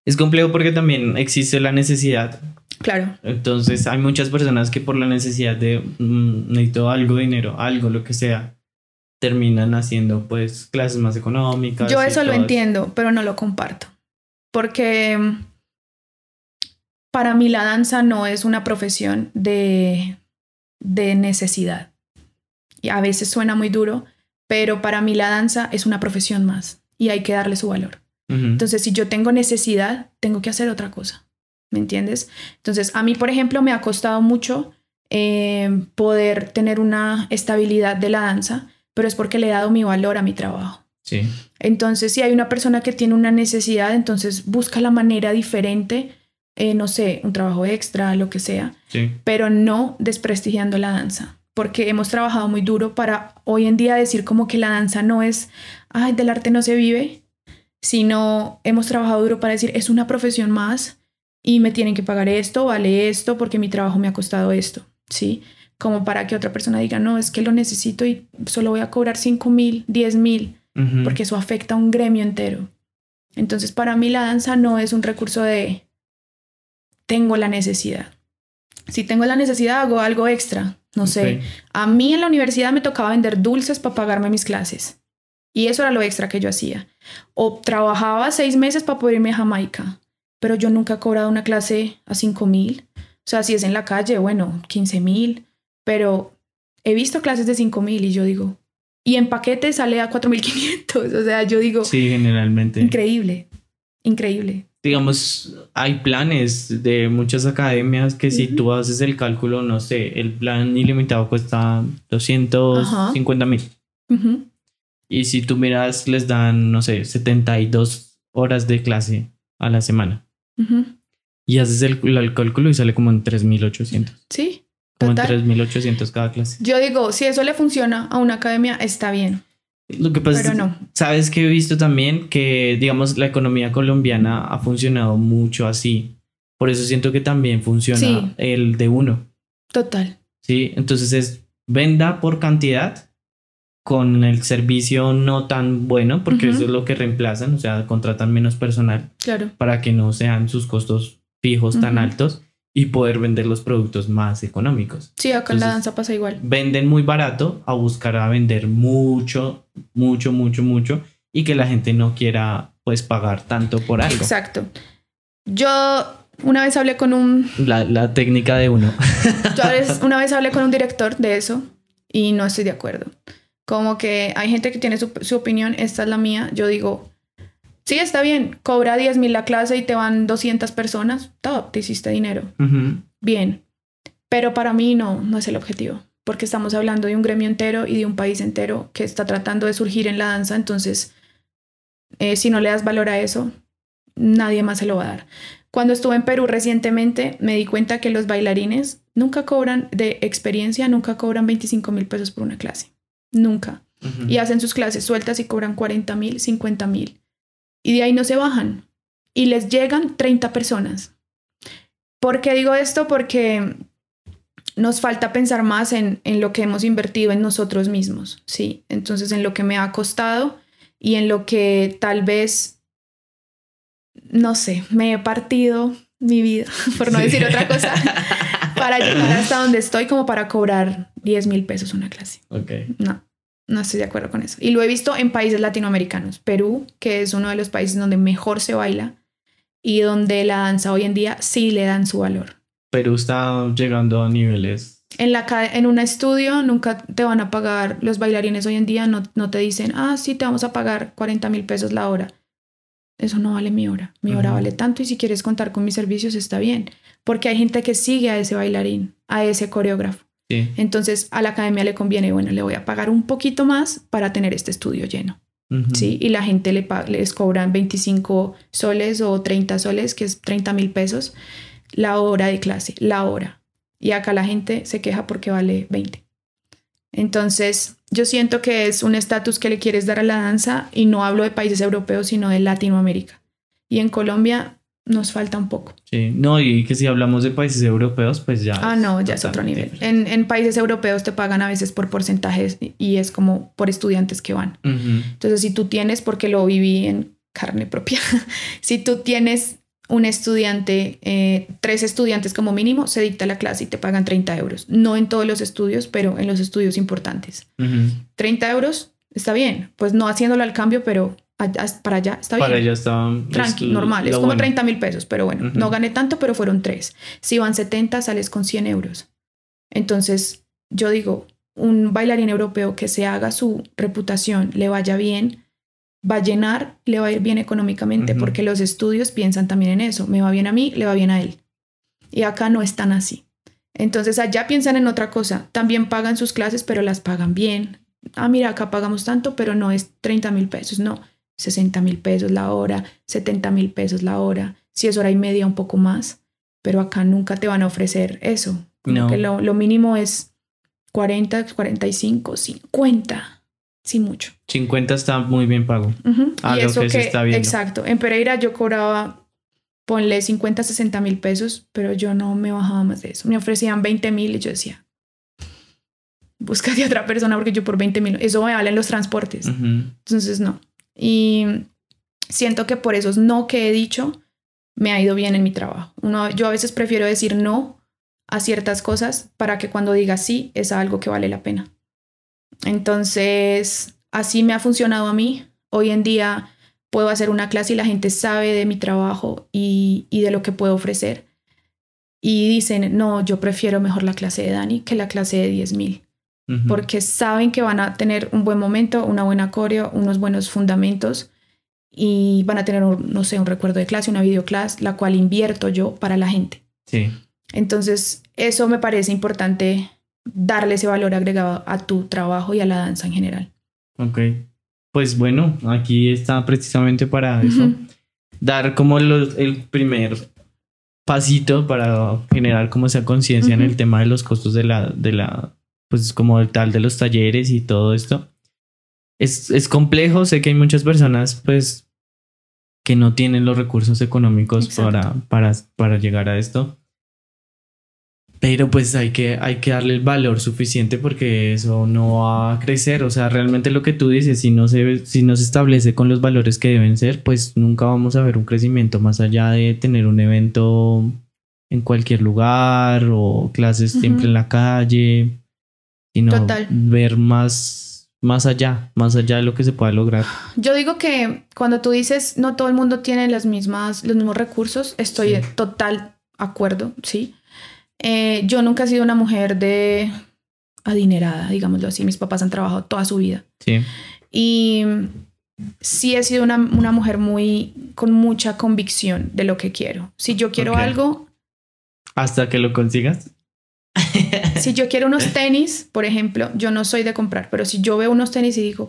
Es complejo porque también existe la necesidad. Claro. Entonces hay muchas personas que por la necesidad de mm, necesito algo de dinero, algo, lo que sea, terminan haciendo pues clases más económicas. Yo eso lo entiendo, pero no lo comparto. Porque mm, para mí la danza no es una profesión de, de necesidad. Y a veces suena muy duro, pero para mí la danza es una profesión más y hay que darle su valor. Entonces, si yo tengo necesidad, tengo que hacer otra cosa. ¿Me entiendes? Entonces, a mí, por ejemplo, me ha costado mucho eh, poder tener una estabilidad de la danza, pero es porque le he dado mi valor a mi trabajo. Sí. Entonces, si hay una persona que tiene una necesidad, entonces busca la manera diferente, eh, no sé, un trabajo extra, lo que sea, sí. pero no desprestigiando la danza porque hemos trabajado muy duro para hoy en día decir como que la danza no es, ay, del arte no se vive, sino hemos trabajado duro para decir, es una profesión más y me tienen que pagar esto, vale esto, porque mi trabajo me ha costado esto, ¿sí? Como para que otra persona diga, no, es que lo necesito y solo voy a cobrar 5 mil, 10 mil, porque eso afecta a un gremio entero. Entonces, para mí la danza no es un recurso de, tengo la necesidad. Si tengo la necesidad, hago algo extra, no sé, a mí en la universidad me tocaba vender dulces para pagarme mis clases. Y eso era lo extra que yo hacía. O trabajaba seis meses para poder irme a Jamaica. Pero yo nunca he cobrado una clase a cinco mil. O sea, si es en la calle, bueno, 15 mil. Pero he visto clases de cinco mil y yo digo, y en paquete sale a 4.500. *laughs* O sea, yo digo... Sí, generalmente. Increíble, increíble digamos, hay planes de muchas academias que si tú haces el cálculo, no sé, el plan ilimitado cuesta 250 mil. Y si tú miras, les dan, no sé, 72 horas de clase a la semana. Y haces el, el, cálculo y sale como en 3.800. Sí. Como en 3.800 cada clase. Yo digo, si eso le funciona a una academia, está bien. Lo que pasa es, no. sabes que he visto también que, digamos, la economía colombiana ha funcionado mucho así. Por eso siento que también funciona el de uno. Total. Sí, entonces es venda por cantidad con el servicio no tan bueno, porque eso es lo que reemplazan, o sea, contratan menos personal. Claro. Para que no sean sus costos fijos tan altos y poder vender los productos más económicos. Sí, acá en la danza pasa igual. Venden muy barato a buscar a vender mucho, mucho, mucho, mucho y que la gente no quiera pues pagar tanto por algo. Exacto. Yo una vez hablé con un... La, técnica de uno. Yo *laughs* una vez hablé con un director de eso y no estoy de acuerdo. Como que hay gente que tiene su, su opinión, esta es la mía. Yo digo, Sí, está bien, cobra 10 mil la clase y te van 200 personas, top, te hiciste dinero. Bien, pero para mí no, no es el objetivo, porque estamos hablando de un gremio entero y de un país entero que está tratando de surgir en la danza, entonces, eh, si no le das valor a eso, nadie más se lo va a dar. Cuando estuve en Perú recientemente, me di cuenta que los bailarines nunca cobran de experiencia, nunca cobran 25 mil pesos por una clase, nunca. Y hacen sus clases sueltas y cobran 40 mil, 50 mil y de ahí no se bajan y les llegan 30 personas. ¿Por qué digo esto? Porque nos falta pensar más en, en, lo que hemos invertido en nosotros mismos, ¿sí? Entonces, en lo que me ha costado y en lo que tal vez, no sé, me he partido mi vida, *laughs* por no decir otra cosa, *laughs* para *laughs* llegar hasta donde estoy como para cobrar 10 mil pesos una clase. Ok. No. No estoy de acuerdo con eso. Y lo he visto en países latinoamericanos. Perú, que es uno de los países donde mejor se baila y donde la danza hoy en día sí le dan su valor. Perú está llegando a niveles. En, la, en un estudio nunca te van a pagar, los bailarines hoy en día no, no te dicen, ah, sí, te vamos a pagar 40 mil pesos la hora. Eso no vale mi hora. Mi hora vale tanto y si quieres contar con mis servicios está bien. Porque hay gente que sigue a ese bailarín, a ese coreógrafo. Entonces a la academia le conviene, bueno, le voy a pagar un poquito más para tener este estudio lleno. ¿sí? Y la gente le les cobran 25 soles o 30 soles, que es 30 mil pesos, la hora de clase, la hora. Y acá la gente se queja porque vale 20. Entonces, yo siento que es un estatus que le quieres dar a la danza y no hablo de países europeos, sino de Latinoamérica. Y en Colombia nos falta un poco. Sí, no, y que si hablamos de países europeos, pues ya. Ah, no, ya es otro nivel. En, en, países europeos te pagan a veces por porcentajes y es como por estudiantes que van. Entonces, si tú tienes, porque lo viví en carne propia, *laughs* si tú tienes un estudiante, eh, tres estudiantes como mínimo, se dicta la clase y te pagan 30 euros. No en todos los estudios, pero en los estudios importantes. 30 euros, está bien. Pues no haciéndolo al cambio, pero para allá está bien. Para allá está. Tranqui, normal. Es como 30 mil pesos, pero bueno, no gané tanto, pero fueron tres. Si van 70, sales con 100 euros. Entonces, yo digo, un bailarín europeo que se haga su reputación, le vaya bien, va a llenar, le va a ir bien económicamente, porque los estudios piensan también en eso. Me va bien a mí, le va bien a él. Y acá no es tan así. Entonces allá piensan en otra cosa. También pagan sus clases, pero las pagan bien. Ah, mira, acá pagamos tanto, pero no es 30 mil pesos, no. 60 mil pesos la hora, 70 mil pesos la hora, si es hora y media un poco más, pero acá nunca te van a ofrecer eso. No. Que lo, lo, mínimo es 40, 45, 50, sí mucho. 50 está muy bien pago. y eso que, está bien. Exacto. En Pereira yo cobraba, ponle 50, 60 mil pesos, pero yo no me bajaba más de eso. Me ofrecían 20 mil y yo decía, búscate a otra persona porque yo por 20 mil, eso me valen los transportes. Entonces, no. Y siento que por esos no que he dicho, me ha ido bien en mi trabajo. Uno, yo a veces prefiero decir no a ciertas cosas para que cuando diga sí es algo que vale la pena. Entonces, así me ha funcionado a mí. Hoy en día puedo hacer una clase y la gente sabe de mi trabajo y, y de lo que puedo ofrecer. Y dicen, no, yo prefiero mejor la clase de Dani que la clase de 10 mil porque saben que van a tener un buen momento, una buena coreo, unos buenos fundamentos y van a tener, no sé, un recuerdo de clase, una videoclase, la cual invierto yo para la gente. Sí. Entonces, eso me parece importante darle ese valor agregado a tu trabajo y a la danza en general. Ok. Pues bueno, aquí está precisamente para eso. Dar como el primer pasito para generar como esa conciencia en el tema de los costos de la, de la pues como el tal de los talleres y todo esto. Es, es complejo, sé que hay muchas personas pues que no tienen los recursos económicos para, para, para llegar a esto. Pero pues hay que, hay que darle el valor suficiente porque eso no va a crecer. O sea, realmente lo que tú dices, si no, se, si no se establece con los valores que deben ser, pues nunca vamos a ver un crecimiento más allá de tener un evento en cualquier lugar o clases siempre en la calle sino ver más, más allá, más allá de lo que se pueda lograr. Yo digo que cuando tú dices no todo el mundo tiene las mismas, los mismos recursos, estoy en total acuerdo, ¿sí? Eh, yo nunca he sido una mujer de adinerada, digámoslo así. Mis papás han trabajado toda su vida. Sí. Y sí he sido una, una mujer muy con mucha convicción de lo que quiero. Si yo quiero algo... Hasta que lo consigas si yo quiero unos tenis, por ejemplo, yo no soy de comprar, pero si yo veo unos tenis y digo,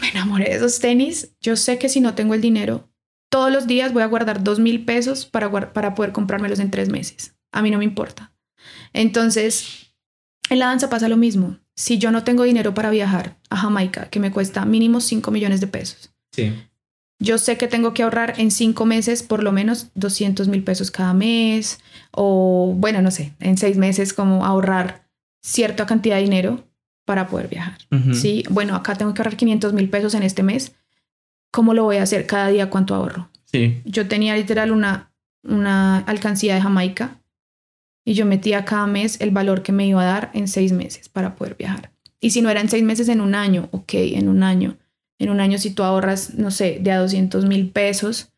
me enamoré de esos tenis, yo sé que si no tengo el dinero, todos los días voy a guardar dos mil pesos para, para poder comprármelos en tres meses. A mí no me importa. Entonces, en la danza pasa lo mismo. Si yo no tengo dinero para viajar a Jamaica, que me cuesta mínimo 5 millones de pesos, sí yo sé que tengo que ahorrar en cinco meses por lo menos 200 mil pesos cada mes o bueno, no sé, en seis meses como ahorrar cierta cantidad de dinero para poder viajar. Sí, bueno, acá tengo que ahorrar 500 mil pesos en este mes. ¿Cómo lo voy a hacer cada día? ¿Cuánto ahorro? Sí. Yo tenía literal una, una alcancía de Jamaica y yo metía cada mes el valor que me iba a dar en seis meses para poder viajar. Y si no era en seis meses, en un año, ok, en un año en un año si tú ahorras, no sé, de a 200 mil pesos,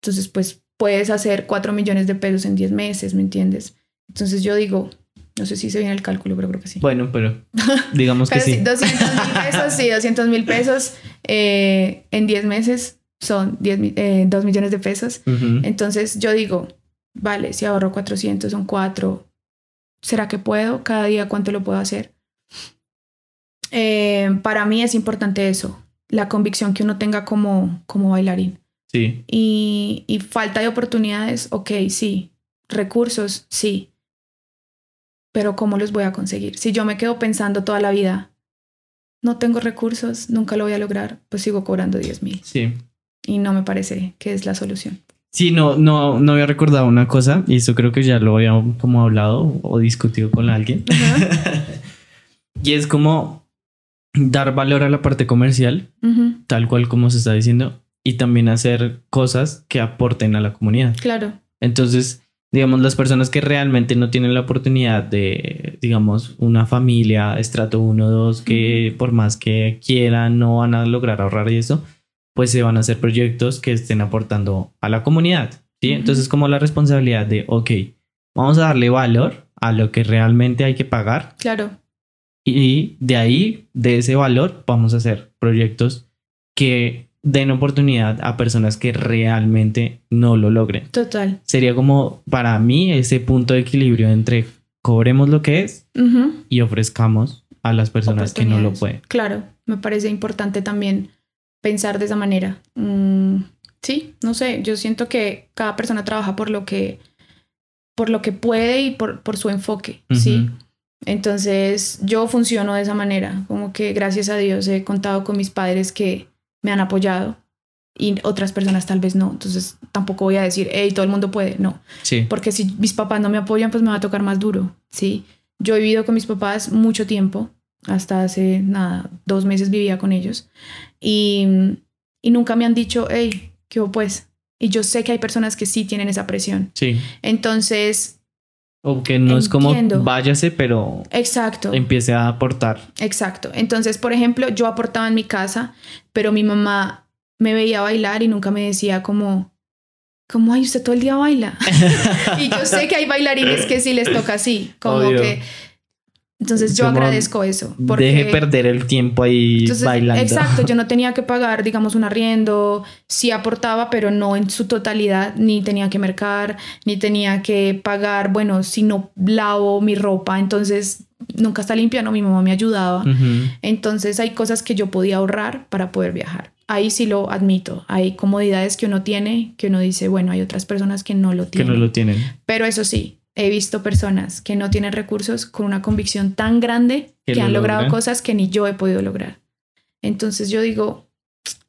entonces pues puedes hacer 4 millones de pesos en 10 meses, ¿me entiendes? Entonces yo digo, no sé si se viene el cálculo, pero creo que sí. Bueno, pero *laughs* digamos que sí. 200 mil pesos, sí, 200 mil pesos eh, en 10 meses son 10, eh, 2 millones de pesos. Entonces yo digo, vale, si ahorro 400 son 4, ¿será que puedo? Cada día cuánto lo puedo hacer. Eh, para mí es importante eso, la convicción que uno tenga como, como bailarín. Sí. Y, y falta de oportunidades, ok, sí. Recursos, sí. Pero ¿cómo los voy a conseguir? Si yo me quedo pensando toda la vida, no tengo recursos, nunca lo voy a lograr, pues sigo cobrando 10 mil. Sí. Y no me parece que es la solución. Sí, no, no, no había recordado una cosa y eso creo que ya lo había como hablado o discutido con alguien. *laughs* y es como dar valor a la parte comercial, tal cual como se está diciendo, y también hacer cosas que aporten a la comunidad. Claro. Entonces, digamos, las personas que realmente no tienen la oportunidad de, digamos, una familia, estrato 1, 2, que por más que quieran no van a lograr ahorrar y eso, pues se van a hacer proyectos que estén aportando a la comunidad. ¿sí? Entonces, como la responsabilidad de, ok, vamos a darle valor a lo que realmente hay que pagar. Claro. Y de ahí, de ese valor, vamos a hacer proyectos que den oportunidad a personas que realmente no lo logren. Total. Sería como para mí ese punto de equilibrio entre cobremos lo que es y ofrezcamos a las personas que no lo pueden. Claro, me parece importante también pensar de esa manera. Mm, sí, no sé, yo siento que cada persona trabaja por lo que, por lo que puede y por, por su enfoque, ¿sí? Entonces yo funciono de esa manera, como que gracias a Dios he contado con mis padres que me han apoyado y otras personas tal vez no. Entonces tampoco voy a decir, hey, todo el mundo puede, no. Sí. Porque si mis papás no me apoyan, pues me va a tocar más duro, ¿sí? Yo he vivido con mis papás mucho tiempo, hasta hace nada, dos meses vivía con ellos y, y nunca me han dicho, hey, ¿qué pues? Y yo sé que hay personas que sí tienen esa presión. Sí. Entonces... O que no es como váyase, pero Exacto. empiece a aportar. Exacto. Entonces, por ejemplo, yo aportaba en mi casa, pero mi mamá me veía bailar y nunca me decía como, ¿cómo hay usted todo el día baila? *laughs* *laughs* y yo sé que hay bailarines que sí les toca así, como que entonces yo agradezco eso. Porque, deje perder el tiempo ahí bailando. Exacto, yo no *laughs* tenía que pagar, digamos, un arriendo, sí aportaba, pero no en su totalidad, ni tenía que mercar, ni tenía que pagar, bueno, si no lavo mi ropa, entonces nunca está limpia, no, mi mamá me ayudaba. Entonces hay cosas que yo podía ahorrar para poder viajar. Ahí sí lo admito, hay comodidades que uno tiene, que uno dice, bueno, hay otras personas que no lo tienen. Que no lo tienen. Pero eso sí, he visto personas que no tienen recursos con una convicción tan grande que, han logrado cosas que ni yo he podido lograr. Entonces yo digo,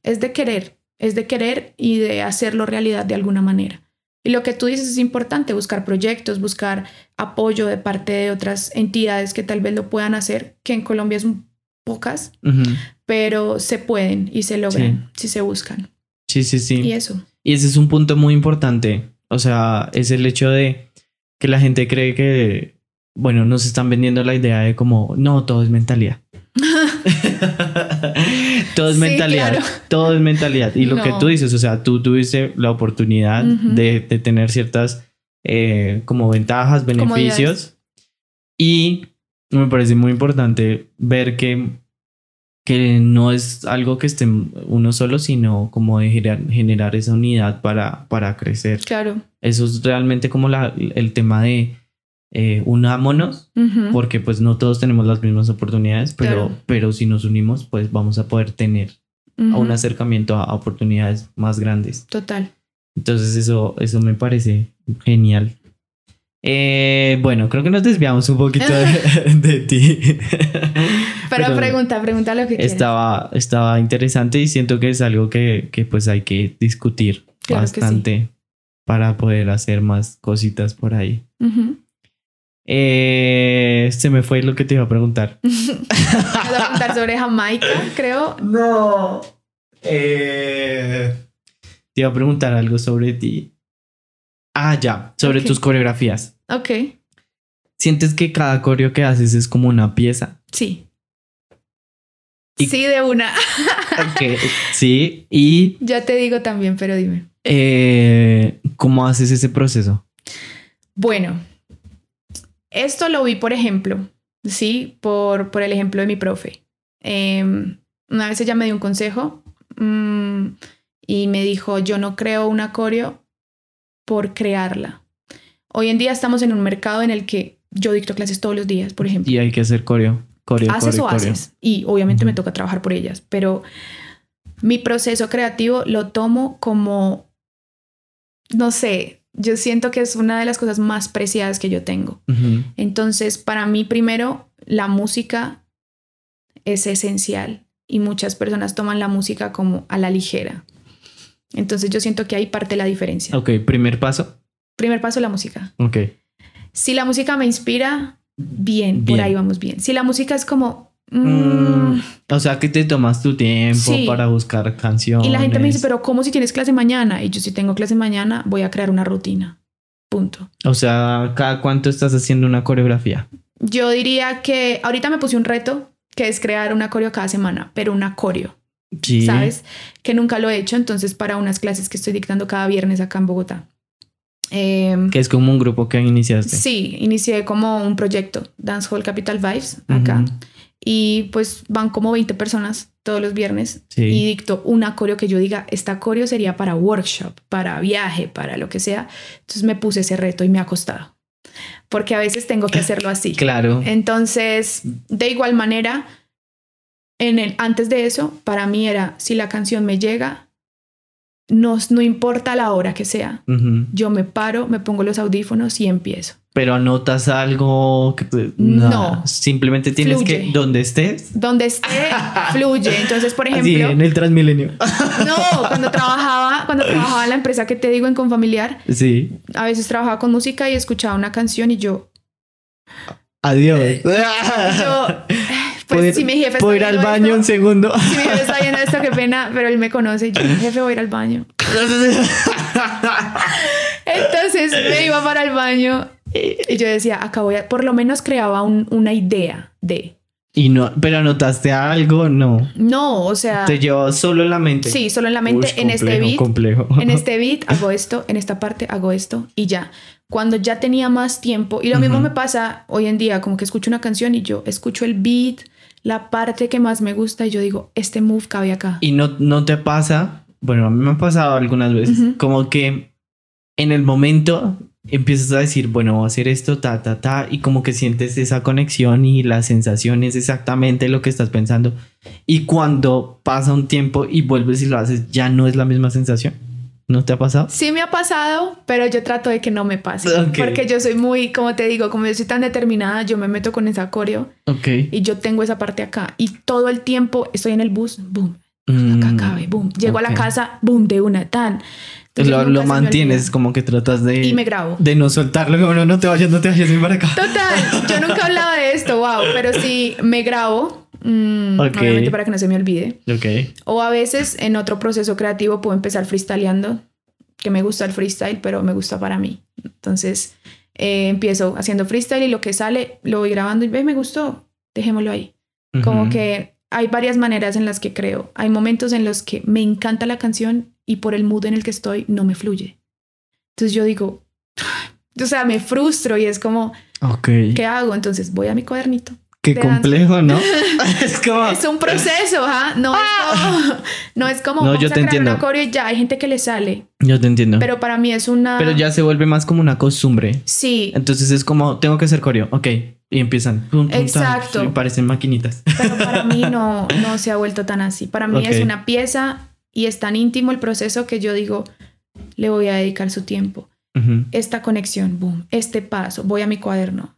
es de querer, es de querer y de hacerlo realidad de alguna manera. Y lo que tú dices es importante, buscar proyectos, buscar apoyo de parte de otras entidades que tal vez lo puedan hacer, que en Colombia son pocas, pero se pueden y se logran si se buscan. Sí, sí, sí. Y eso. Y ese es un punto muy importante. O sea, es el hecho de que la gente cree que, bueno, nos están vendiendo la idea de como, no, todo es mentalidad. *laughs* todo es mentalidad, todo es mentalidad. Y lo que tú dices, o sea, tú tuviste la oportunidad de, tener ciertas eh, como ventajas, beneficios. Y me parece muy importante ver que, que no es algo que esté uno solo, sino como de generar, esa unidad para, para crecer. Claro. Eso es realmente como la, el tema de eh, unámonos, porque pues no todos tenemos las mismas oportunidades, pero, pero si nos unimos, pues vamos a poder tener un acercamiento a, oportunidades más grandes. Total. Entonces eso, eso me parece genial. Eh, bueno, creo que nos desviamos un poquito de, *laughs* ti. Pero, pregunta, pregunta lo que estaba, Estaba interesante y siento que es algo que, que pues hay que discutir bastante para poder hacer más cositas por ahí. eh, se me fue lo que te iba a preguntar. *laughs* ¿Te iba a preguntar sobre Jamaica, creo. No. Eh, te iba a preguntar algo sobre ti. Ah, ya, sobre tus coreografías. Ok. ¿Sientes que cada coreo que haces es como una pieza? Sí. Sí, de una. ok, sí. Y. Ya te digo también, pero dime. Eh, ¿Cómo haces ese proceso? Bueno, esto lo vi, por ejemplo, sí, por, por el ejemplo de mi profe. Em, una vez ella me dio un consejo mm, y me dijo: Yo no creo una coreo por crearla. Hoy en día estamos en un mercado en el que yo dicto clases todos los días, por ejemplo. Y hay que hacer coreo. coreo haces o haces. Y obviamente me toca trabajar por ellas, pero mi proceso creativo lo tomo como, no sé, yo siento que es una de las cosas más preciadas que yo tengo. Entonces, para mí primero, la música es esencial y muchas personas toman la música como a la ligera. Entonces yo siento que ahí parte la diferencia. Ok, primer paso. Primer paso, la música. Ok. Si la música me inspira, bien, por ahí vamos bien. Si la música es como... Mm, mm, o sea, que te tomas tu tiempo para buscar canciones. Y la gente me dice, pero ¿cómo si tienes clase mañana? Y yo si tengo clase mañana, voy a crear una rutina. Punto. O sea, ¿cada cuánto estás haciendo una coreografía? Yo diría que ahorita me puse un reto, que es crear una coreo cada semana, pero una coreo. Sí. ¿Sabes? Que nunca lo he hecho, entonces para unas clases que estoy dictando cada viernes acá en Bogotá. Em, que es como un grupo que iniciaste. Sí, inicié como un proyecto, Dancehall Capital Vibes, acá. Y pues van como 20 personas todos los viernes y dicto una coreo que yo diga, esta coreo sería para workshop, para viaje, para lo que sea. Entonces me puse ese reto y me ha costado. Porque a veces tengo que hacerlo así. *laughs* claro. Entonces, de igual manera, en el, antes de eso, para mí era, si la canción me llega, no, no importa la hora que sea, yo me paro, me pongo los audífonos y empiezo. Pero anotas algo que no, simplemente tienes que donde estés, donde esté fluye. Entonces, por ejemplo, sí, en el Transmilenio. No, cuando trabajaba, cuando trabajaba en la empresa que te digo en Confamiliar, sí. A veces trabajaba con música y escuchaba una canción y yo Adiós. yo pues si mi jefe ¿Puedo ir al baño un segundo? Si mi jefe está viendo esto, qué pena, pero él me conoce y yo, jefe, voy a ir al baño. *laughs* Entonces me iba para el baño y yo decía, acá voy a, por lo menos creaba una idea de... Y no, pero anotaste algo, no. No, o sea. Te llevó solo en la mente. Sí, solo en la mente. en este beat. Complejo. En *laughs* este beat hago esto, en esta parte hago esto y ya. Cuando ya tenía más tiempo, y lo mismo me pasa hoy en día, como que escucho una canción y yo escucho el beat, la parte que más me gusta y yo digo, este move cabe acá. Y no, no te pasa, bueno, a mí me ha pasado algunas veces, como que en el momento empiezas a decir, bueno, voy a hacer esto, ta, ta, ta, y como que sientes esa conexión y la sensación es exactamente lo que estás pensando. Y cuando pasa un tiempo y vuelves y lo haces, ya no es la misma sensación. ¿No te ha pasado? Sí me ha pasado, pero yo trato de que no me pase. Porque yo soy muy, como te digo, como yo soy tan determinada, yo me meto con esa coreo. Ok. Y yo tengo esa parte acá. Y todo el tiempo estoy en el bus, boom. acá mm, cabe, boom. Llego a la casa, boom, de una, tan. Lo, lo mantienes, como que tratas de... Y me grabo. De no soltarlo, como no, no te vayas, no te vayas, ven para acá. Total, yo nunca he hablado de esto, wow, pero sí me grabo, mm, obviamente para que no se me olvide. Ok. O a veces en otro proceso creativo puedo empezar freestyleando, que me gusta el freestyle, pero me gusta para mí. Entonces eh, empiezo haciendo freestyle y lo que sale lo voy grabando y ve, me gustó, dejémoslo ahí. Como que hay varias maneras en las que creo. Hay momentos en los que me encanta la canción y por el mood en el que estoy no me fluye. Entonces yo digo, *sighs* o sea, me frustro y es como, ¿qué hago? Entonces voy a mi cuadernito. Qué complejo, ¿no? *laughs* es como... Es un proceso, ¿ah? No, es como, *laughs* no es como... No, yo te entiendo. Una y ya hay gente que le sale. Yo te entiendo. Pero para mí es una... Pero ya se vuelve más como una costumbre. Sí. Entonces es como, tengo que hacer coreo, ok. Y empiezan. Exacto. y parecen maquinitas. Pero para mí *laughs* no, no se ha vuelto tan así. Para mí es una pieza y es tan íntimo el proceso que yo digo, le voy a dedicar su tiempo. Esta conexión, boom, este paso, voy a mi cuaderno.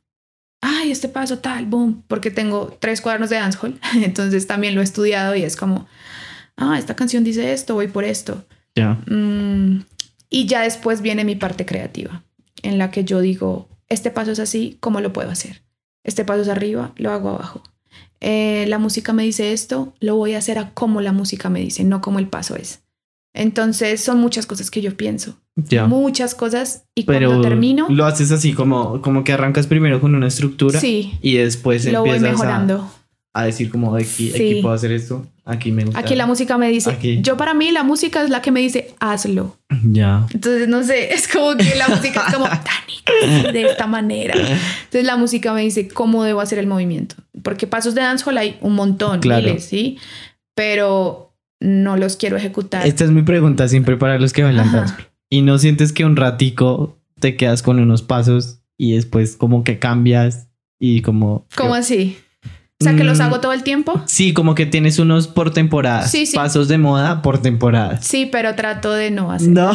Ay, este paso tal, boom, porque tengo tres cuadernos de dancehall, *laughs* entonces también lo he estudiado y es como, ah, esta canción dice esto, voy por esto. Ya. Mm, y ya después viene mi parte creativa, en la que yo digo, este paso es así, ¿cómo lo puedo hacer? Este paso es arriba, lo hago abajo. Eh, la música me dice esto, lo voy a hacer a como la música me dice, no como el paso es. Entonces son muchas cosas que yo pienso. Muchas cosas. Y cuando termino. Lo haces así como, como que arrancas primero con una estructura. Sí. Y después lo empiezas voy mejorando. A, decir como aquí, aquí puedo hacer esto. Aquí me gusta. Aquí la música me dice. Yo para mí la música es la que me dice hazlo. *laughs* Ya. Entonces no sé, es como que la música es como de esta manera. Entonces la música me dice cómo debo hacer el movimiento. Porque pasos de dancehall hay un montón, miles, ¿sí? Pero no los quiero ejecutar. Esta es mi pregunta siempre para los que bailan dancehall. ¿Y no sientes que un ratico te quedas con unos pasos y después como que cambias y como... ¿Cómo así? O sea, que los mm, hago todo el tiempo. Sí, como que tienes unos por temporada. Sí, sí. Pasos de moda por temporada. Sí, pero trato de no hacer. No.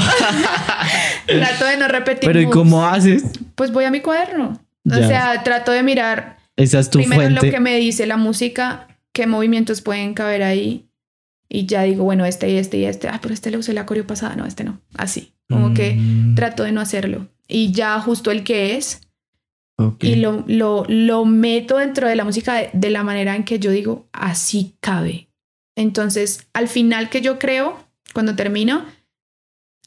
*laughs* trato de no repetir. Pero ¿y cómo haces? Pues voy a mi cuaderno. O sea, trato de mirar. Esa es tu primero lo que me dice la música, qué movimientos pueden caber ahí y ya digo, bueno, este y este y este, ah, pero este le usé la coreo pasada, no, este no, así, como que mm. trato de no hacerlo. Y ya justo el que es, y lo, lo, lo, meto dentro de la música de, la manera en que yo digo, así cabe. Entonces, al final que yo creo, cuando termino,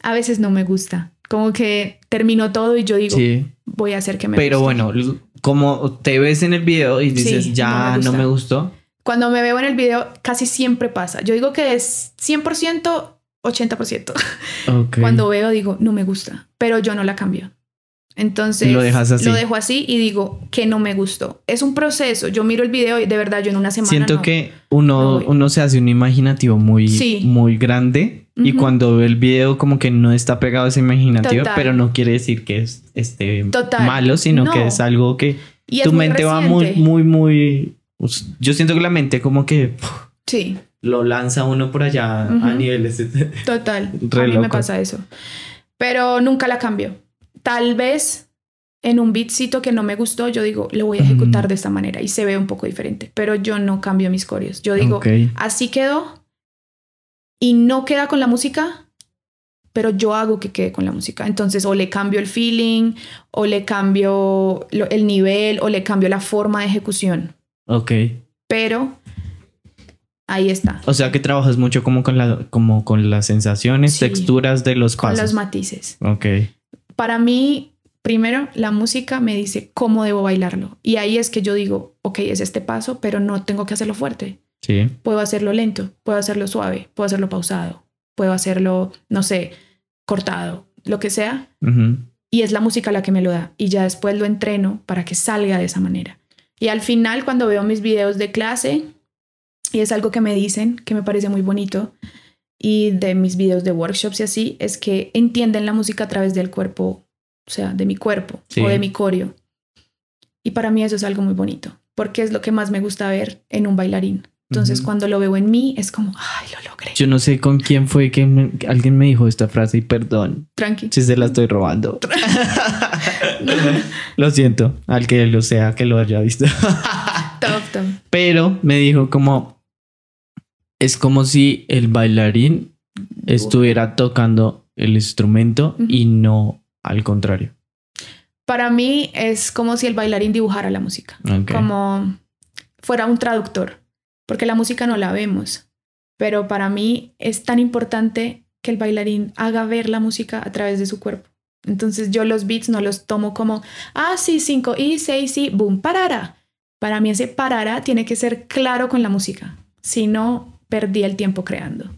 a veces no me gusta. Como que termino todo y yo digo, voy a hacer que me Pero bueno, como te ves en el video y dices, ya no me, gustó. Cuando me veo en el video, casi siempre pasa. Yo digo que es 100%, 80%. *laughs* Cuando veo, digo, no me gusta, pero yo no la cambio. Entonces lo, dejo así y digo que no me gustó. Es un proceso. Yo miro el video y de verdad yo en una semana. Siento que uno, uno se hace un imaginativo muy, muy grande y cuando ve el video como que no está pegado a ese imaginativo, pero no quiere decir que es este, malo, sino que es algo que tu mente va muy, muy, muy... Pues, yo siento que la mente como que... Sí. Lo lanza uno por allá a niveles. Total. *laughs* a mí me pasa eso. Pero nunca la cambio tal vez en un beatcito que no me gustó, yo digo, lo voy a ejecutar de esta manera y se ve un poco diferente, pero yo no cambio mis coreos. Yo digo, así quedó y no queda con la música, pero yo hago que quede con la música. Entonces, o le cambio el feeling, o le cambio el nivel, o le cambio la forma de ejecución. Ok. Pero ahí está. O sea que trabajas mucho como con, la, como con las sensaciones, texturas de los pasos. Con los matices. Ok para mí, primero, la música me dice cómo debo bailarlo. Y ahí es que yo digo, ok, es este paso, pero no tengo que hacerlo fuerte. Sí. Puedo hacerlo lento, puedo hacerlo suave, puedo hacerlo pausado, puedo hacerlo, no sé, cortado, lo que sea. Y es la música la que me lo da. Y ya después lo entreno para que salga de esa manera. Y al final, cuando veo mis videos de clase, y es algo que me dicen, que me parece muy bonito, y de mis videos de workshops y así, es que entienden la música a través del cuerpo, o sea, de mi cuerpo o de mi coreo. Y para mí eso es algo muy bonito, porque es lo que más me gusta ver en un bailarín. Entonces, cuando lo veo en mí, es como, ay, lo logré. Yo no sé con quién fue que alguien me dijo esta frase y perdón. Tranqui. Si se la estoy robando. *laughs* lo siento, al que lo sea, que lo haya visto. top, top. Pero me dijo como, es como si el bailarín estuviera tocando el instrumento y no al contrario. Para mí es como si el bailarín dibujara la música, como fuera un traductor, porque la música no la vemos, pero para mí es tan importante que el bailarín haga ver la música a través de su cuerpo. Entonces yo los beats no los tomo como, ah, sí, cinco y seis y boom, parara. Para mí ese parara tiene que ser claro con la música. Si no, perdí el tiempo creando.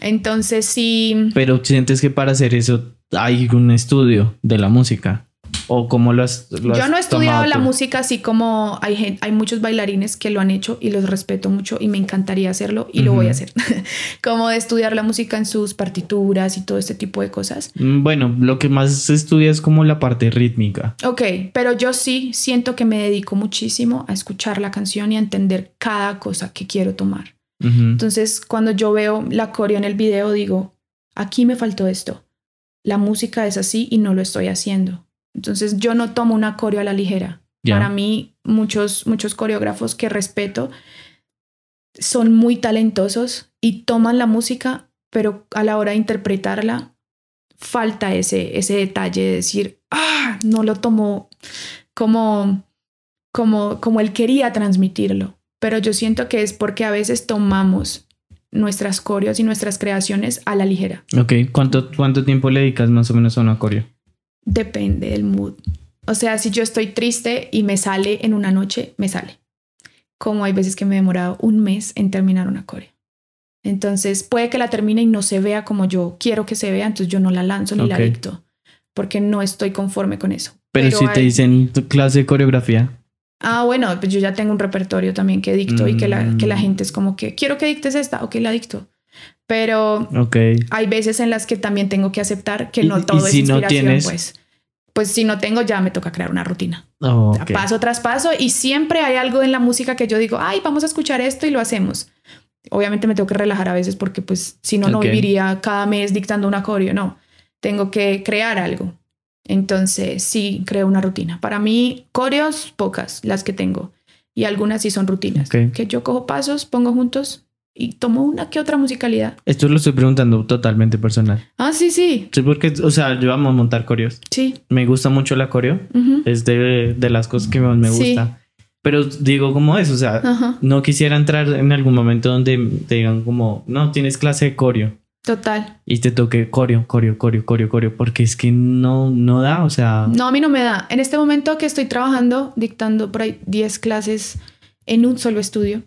Entonces sí. Pero sientes que para hacer eso hay un estudio de la música. ¿O cómo lo has, Yo no he estudiado la música así como hay, hay muchos bailarines que lo han hecho y los respeto mucho y me encantaría hacerlo y lo voy a hacer. *laughs* como de estudiar la música en sus partituras y todo este tipo de cosas. Mm, bueno, lo que más se estudia es como la parte rítmica. Ok, pero yo sí siento que me dedico muchísimo a escuchar la canción y a entender cada cosa que quiero tomar. Entonces, cuando yo veo la coreo en el video, digo, aquí me faltó esto. La música es así y no lo estoy haciendo. Entonces, yo no tomo una coreo a la ligera. Para mí, muchos, muchos coreógrafos que respeto son muy talentosos y toman la música, pero a la hora de interpretarla, falta ese, ese detalle de decir, ah, no lo tomó como, como, como él quería transmitirlo pero yo siento que es porque a veces tomamos nuestras coreos y nuestras creaciones a la ligera. Ok, ¿cuánto, cuánto tiempo le dedicas más o menos a una coreo? Depende del mood. O sea, si yo estoy triste y me sale en una noche, me sale. Como hay veces que me he demorado un mes en terminar una coreo. Entonces puede que la termine y no se vea como yo quiero que se vea, entonces yo no la lanzo ni la dicto, porque no estoy conforme con eso. Pero, si te dicen clase de coreografía, Ah, bueno, pues yo ya tengo un repertorio también que dicto y que la, que la mm. gente es como que quiero que dictes esta, ok, la dicto. Pero hay veces en las que también tengo que aceptar que no todo es inspiración, pues. Pues si no tengo, ya me toca crear una rutina. Oh, paso tras paso y siempre hay algo en la música que yo digo, ay, vamos a escuchar esto y lo hacemos. Obviamente me tengo que relajar a veces porque pues si no, no viviría cada mes dictando un coreo, no. Tengo que crear algo. Entonces, sí, creo una rutina. Para mí, coreos, pocas las que tengo. Y algunas sí son rutinas. Que yo cojo pasos, pongo juntos y tomo una que otra musicalidad. Esto lo estoy preguntando totalmente personal. Ah, sí, sí. Sí, porque, o sea, yo amo montar coreos. Sí. Me gusta mucho la coreo. Es de, las cosas que más me gusta. Pero digo como es, o sea, no quisiera entrar en algún momento donde te digan como, no, tienes clase de coreo. Total. Y te toque coreo, coreo, coreo, coreo, coreo, porque es que no, no da, o sea... No, a mí no me da. En este momento que estoy trabajando, dictando por ahí 10 clases en un solo estudio,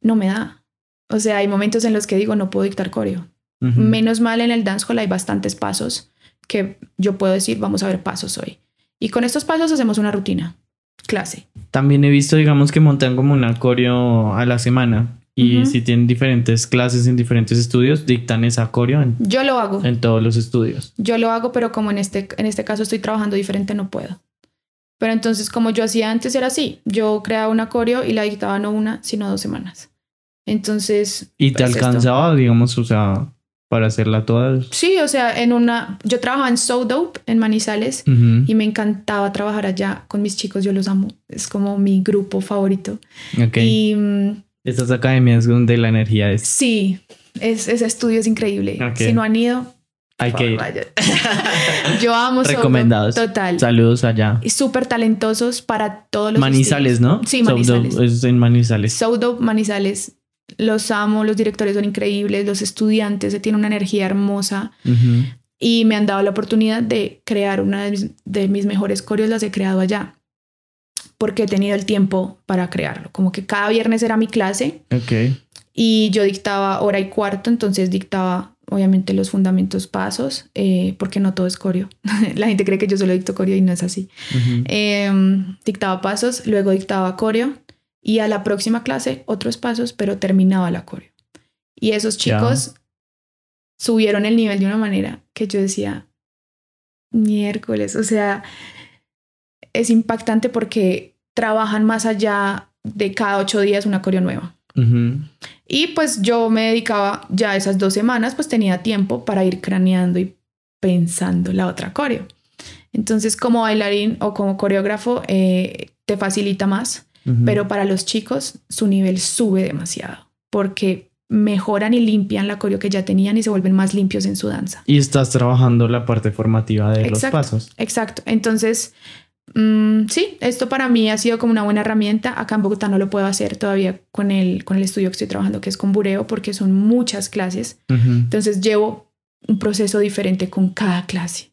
no me da. O sea, hay momentos en los que digo, no puedo dictar coreo. Menos mal en el dancehall hay bastantes pasos que yo puedo decir, vamos a ver pasos hoy. Y con estos pasos hacemos una rutina clase. También he visto, digamos, que montan como un coreo a la semana. Y si tienen diferentes clases en diferentes estudios, dictan esa coreo en, Yo lo hago. En todos los estudios. Yo lo hago, pero como en este, en este caso estoy trabajando diferente, no puedo. Pero entonces, como yo hacía antes, era así. Yo creaba una coreo y la dictaba no una, sino dos semanas. Entonces. ¿Y te pues, alcanzaba, digamos, o sea, para hacerla todas. Sí, o sea, en una, yo trabajaba en So Dope en Manizales y me encantaba trabajar allá con mis chicos, yo los amo, es como mi grupo favorito. Ok. Y mm, estas academias donde la energía es. Sí, es, ese estudio es increíble. Si no han ido, hay que ir. *laughs* Yo amo Recomendados. Total. Saludos allá. Y súper talentosos para todos los Manizales, ¿no? Sí, Manizales. es en Manizales. So Dope Manizales los amo, los directores son increíbles, los estudiantes se tienen una energía hermosa y me han dado la oportunidad de crear una de mis, mejores coreos, las he creado allá porque he tenido el tiempo para crearlo. Como que cada viernes era mi clase y yo dictaba hora y cuarto, entonces dictaba obviamente los fundamentos pasos, eh, porque no todo es coreo. *laughs* la gente cree que yo solo dicto coreo y no es así. Em, dictaba pasos, luego dictaba coreo y a la próxima clase otros pasos, pero terminaba la coreo. Y esos chicos subieron el nivel de una manera que yo decía, miércoles, o sea, es impactante porque trabajan más allá de cada ocho días una coreo nueva. Y pues yo me dedicaba ya esas dos semanas, pues tenía tiempo para ir craneando y pensando la otra coreo. Entonces, como bailarín o como coreógrafo, eh, te facilita más pero para los chicos su nivel sube demasiado porque mejoran y limpian la coreo que ya tenían y se vuelven más limpios en su danza. Y estás trabajando la parte formativa de los pasos. Exacto. Entonces, mm, sí, esto para mí ha sido como una buena herramienta. Acá en Bogotá no lo puedo hacer todavía con el, con el estudio que estoy trabajando, que es con Bureo, porque son muchas clases. Entonces llevo un proceso diferente con cada clase.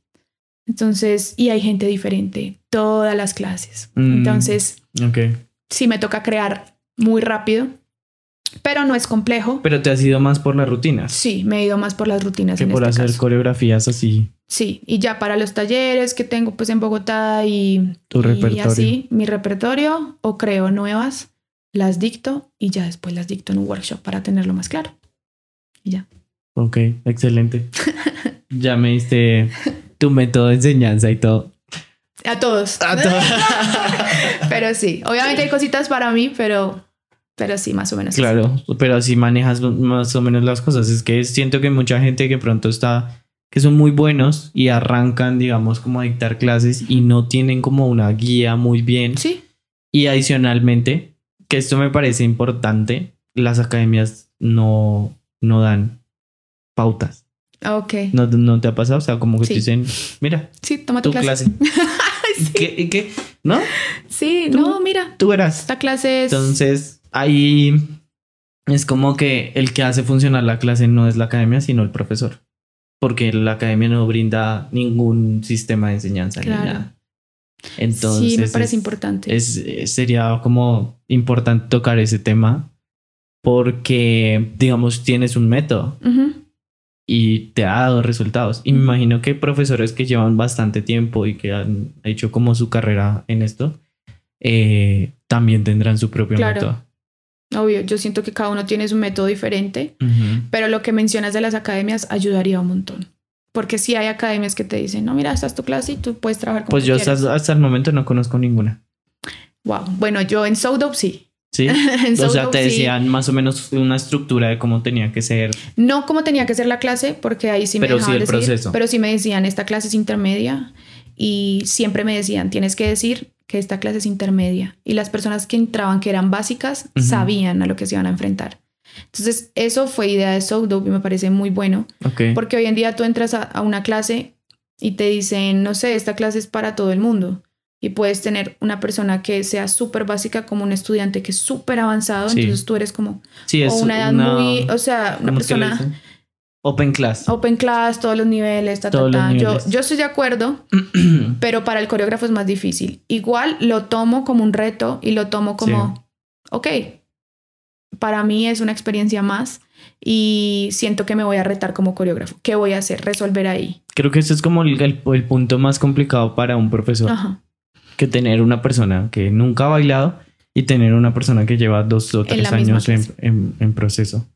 Entonces, y hay gente diferente, todas las clases. Mm, Entonces, okay sí me toca crear muy rápido, pero no es complejo. Pero te has ido más por las rutinas. Sí, me he ido más por las rutinas. Que por este hacer coreografías así. Sí, y ya para los talleres que tengo pues en Bogotá y, tu repertorio. y así, mi repertorio o creo nuevas, las dicto y ya después las dicto en un workshop para tenerlo más claro. Y ya. Ok, excelente. *laughs* ya me diste tu método de enseñanza y todo. A todos. A todos. *laughs* pero sí, obviamente hay cositas para mí, pero, pero sí, más o menos. Claro, pero así manejas más o menos las cosas. Es que siento que mucha gente que pronto está, que son muy buenos y arrancan, digamos, como a dictar clases y no tienen como una guía muy bien. Sí. Y adicionalmente, que esto me parece importante, las academias no, no dan pautas. Ok. ¿No, ¿No, te ha pasado? O sea, como que te dicen, mira, sí, toma tu, clase. *laughs* ¿Qué, ¿Qué? ¿No? Sí, no, mira. Tú verás. Esta clase es... Entonces, ahí es como que el que hace funcionar la clase no es la academia, sino el profesor. Porque la academia no brinda ningún sistema de enseñanza ni nada. Entonces, sí, me parece importante. Es, sería como importante tocar ese tema porque, digamos, tienes un método y te ha dado resultados. Y me imagino que profesores que llevan bastante tiempo y que han hecho como su carrera en esto, eh, también tendrán su propio método. Obvio, yo siento que cada uno tiene su método diferente, pero lo que mencionas de las academias ayudaría un montón. Porque si hay academias que te dicen, no, mira, esta es tu clase y tú puedes trabajar con Pues yo hasta, hasta, el momento no conozco ninguna. Wow. Bueno, yo en Soudop sí. Sí. *laughs* o sea, te decían más o menos una estructura de cómo tenía que ser. No cómo tenía que ser la clase, porque ahí sí me pero sí el proceso. Pero sí me decían, esta clase es intermedia. Y siempre me decían, tienes que decir que esta clase es intermedia. Y las personas que entraban, que eran básicas, sabían a lo que se iban a enfrentar. Entonces, eso fue idea de SoCdope y me parece muy bueno. Porque hoy en día tú entras a, una clase y te dicen, no sé, esta clase es para todo el mundo. Y puedes tener una persona que sea súper básica como un estudiante que es súper avanzado. Entonces tú eres como... Sí, es o una edad muy... O sea, una persona... Open class. Open class, todos los niveles, ta, ta, Yo, yo estoy de acuerdo, *clears throat* pero para el coreógrafo es más difícil. Igual lo tomo como un reto y lo tomo como, ok, para mí es una experiencia más y siento que me voy a retar como coreógrafo. ¿Qué voy a hacer? Resolver ahí. Creo que ese es como el, el, punto más complicado para un profesor. Que tener una persona que nunca ha bailado y tener una persona que lleva dos o tres años en, en proceso.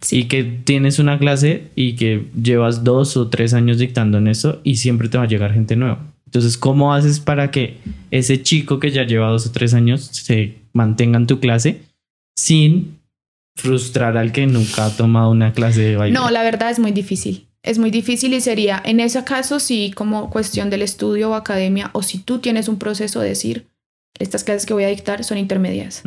Sí. Y que tienes una clase y que llevas dos o tres años dictando en eso y siempre te va a llegar gente nueva. Entonces, ¿cómo haces para que ese chico que ya lleva dos o tres años se mantenga en tu clase sin frustrar al que nunca ha tomado una clase de baile? No, la verdad es muy difícil. Es muy difícil y sería, en ese caso, sí, como cuestión del estudio o academia, o si tú tienes un proceso de decir, estas clases que voy a dictar son intermedias.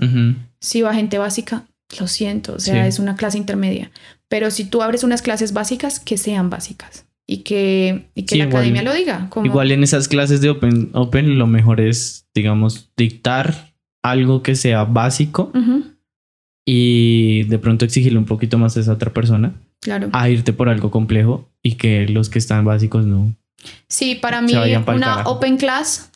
Si va gente básica, lo siento, o sea, es una clase intermedia. Pero si tú abres unas clases básicas, que sean básicas y que, y que la academia lo diga. Igual en esas clases de Open, Open lo mejor es, digamos, dictar algo que sea básico y de pronto exigirle un poquito más a esa otra persona. Claro. A irte por algo complejo y que los que están básicos no. Sí, para mí una Open Class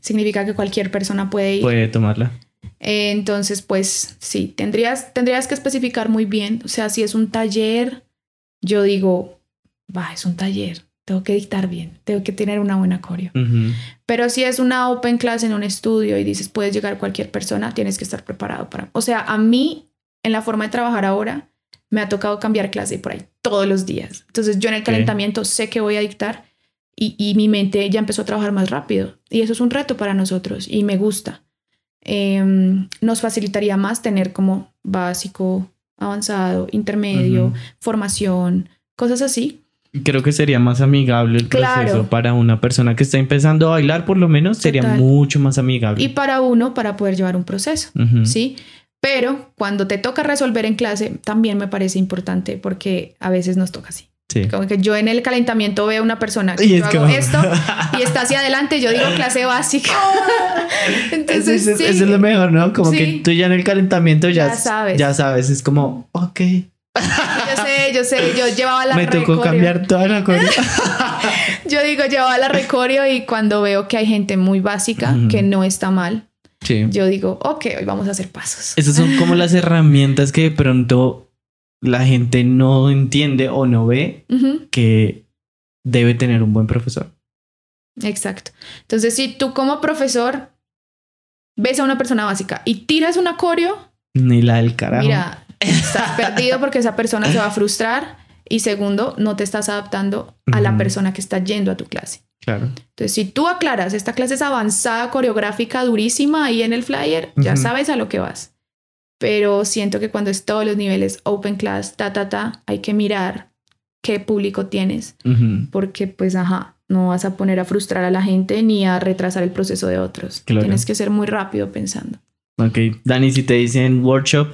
significa que cualquier persona puede ir. Puede tomarla. Eh, entonces, pues sí, tendrías, tendrías que especificar muy bien. O sea, si es un taller, yo digo, va, es un taller, tengo que dictar bien, tengo que tener una buena coreo. Pero si es una open class en un estudio y dices, puedes llegar cualquier persona, tienes que estar preparado para... O sea, a mí, en la forma de trabajar ahora, me ha tocado cambiar clase por ahí todos los días. Entonces, yo en el calentamiento sé que voy a dictar y, y mi mente ya empezó a trabajar más rápido. Y eso es un reto para nosotros y me gusta. Em, nos facilitaría más tener como básico, avanzado, intermedio, formación, cosas así. Creo que sería más amigable el proceso para una persona que está empezando a bailar, por lo menos sería mucho más amigable. Y para uno, para poder llevar un proceso, ¿sí? Pero cuando te toca resolver en clase, también me parece importante porque a veces nos toca así. Como que yo en el calentamiento veo una persona que yo hago esto y está hacia adelante, yo digo clase *laughs* básica. Entonces, eso, es lo mejor, ¿no? Como que tú ya en el calentamiento ya, sabes. Ya sabes, es como, ok. Yo sé, yo sé, yo llevaba la *laughs* Me tocó cambiar toda la coreo. *laughs* yo digo, llevaba la recoreo y cuando veo que hay gente muy básica, que no está mal, yo digo, ok, hoy vamos a hacer pasos. Esas son como las herramientas que de pronto la gente no entiende o no ve que debe tener un buen profesor. Exacto. Entonces, si tú como profesor ves a una persona básica y tiras un coreo, ni la del carajo. Mira, estás perdido porque esa persona se va a frustrar y segundo, no te estás adaptando a la persona que está yendo a tu clase. Claro. Entonces, si tú aclaras, esta clase es avanzada, coreográfica, durísima ahí en el flyer, ya sabes a lo que vas pero siento que cuando es todos los niveles open class, ta, ta, ta, hay que mirar qué público tienes, porque pues, ajá, no vas a poner a frustrar a la gente ni a retrasar el proceso de otros. Tienes que ser muy rápido pensando. Ok, Dani, si te dicen workshop,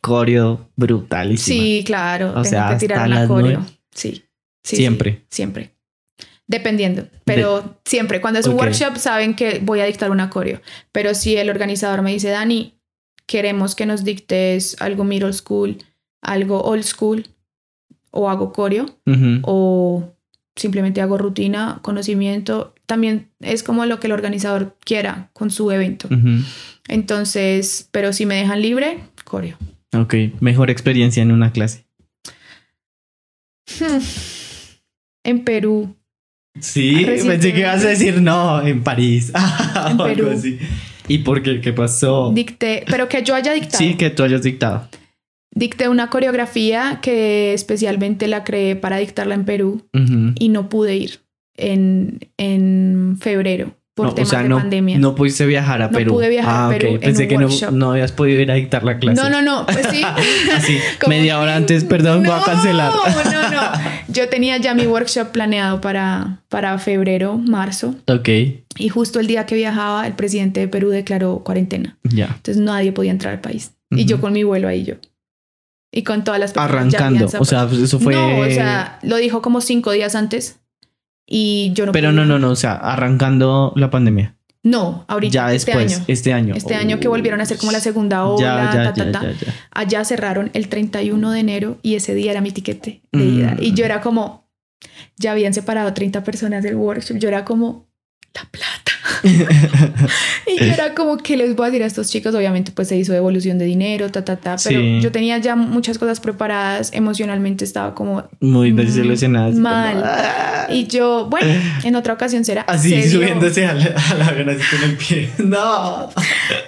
coreo brutalísimo. Sí, claro, o tengo que tirar una coreo. Sí, sí, Siempre. siempre. Dependiendo, pero siempre. Cuando es un workshop saben que voy a dictar una coreo. Pero si el organizador me dice, Dani, queremos que nos dictes algo middle school, algo old school, o hago coreo, o simplemente hago rutina, conocimiento, también es como lo que el organizador quiera con su evento. Entonces, pero si me dejan libre, coreo. Ok, mejor experiencia en una clase. Hmm. En Perú. Sí, pensé que ibas a decir no, en París. *laughs* en Perú. ¿Y por qué? ¿Qué pasó? Dicté, pero que yo haya dictado. Sí, que tú hayas dictado. Dicté una coreografía que especialmente la creé para dictarla en Perú y no pude ir en, en febrero por no, temas o sea, de no, pandemia. No pudiste viajar a Perú. No pude viajar a ah, Perú. Pensé que no, no, habías podido ir a dictar la clase. No, no, no. Pues sí. *laughs* Así, *laughs* media hora antes, perdón, voy a cancelar. No, no, no. Yo tenía ya mi workshop planeado para, para febrero, marzo. Ok. Y justo el día que viajaba, el presidente de Perú declaró cuarentena. Ya. Entonces nadie podía entrar al país. Y yo con mi vuelo ahí yo. Y con todas las personas. Arrancando. O sea, eso fue. No, o sea, lo dijo como cinco días antes. Y yo no. Pero no, no, no. O sea, arrancando la pandemia. No, ahorita. Ya este después, este año. Este año, que volvieron a hacer como la segunda ola. Ya, ya, ya, Allá cerraron el 31 de enero y ese día era mi tiquete de ida. Y yo era como, ya habían separado 30 personas del workshop. Yo era como, la plata. *laughs* y yo era como que les voy a decir a estos chicos, obviamente pues se hizo devolución de dinero, ta, ta, ta, pero yo tenía ya muchas cosas preparadas, emocionalmente estaba como muy desilusionada. Mal. Ah". Y yo, bueno, en otra ocasión será. Así subiéndose a la, a con el pie. *laughs* No.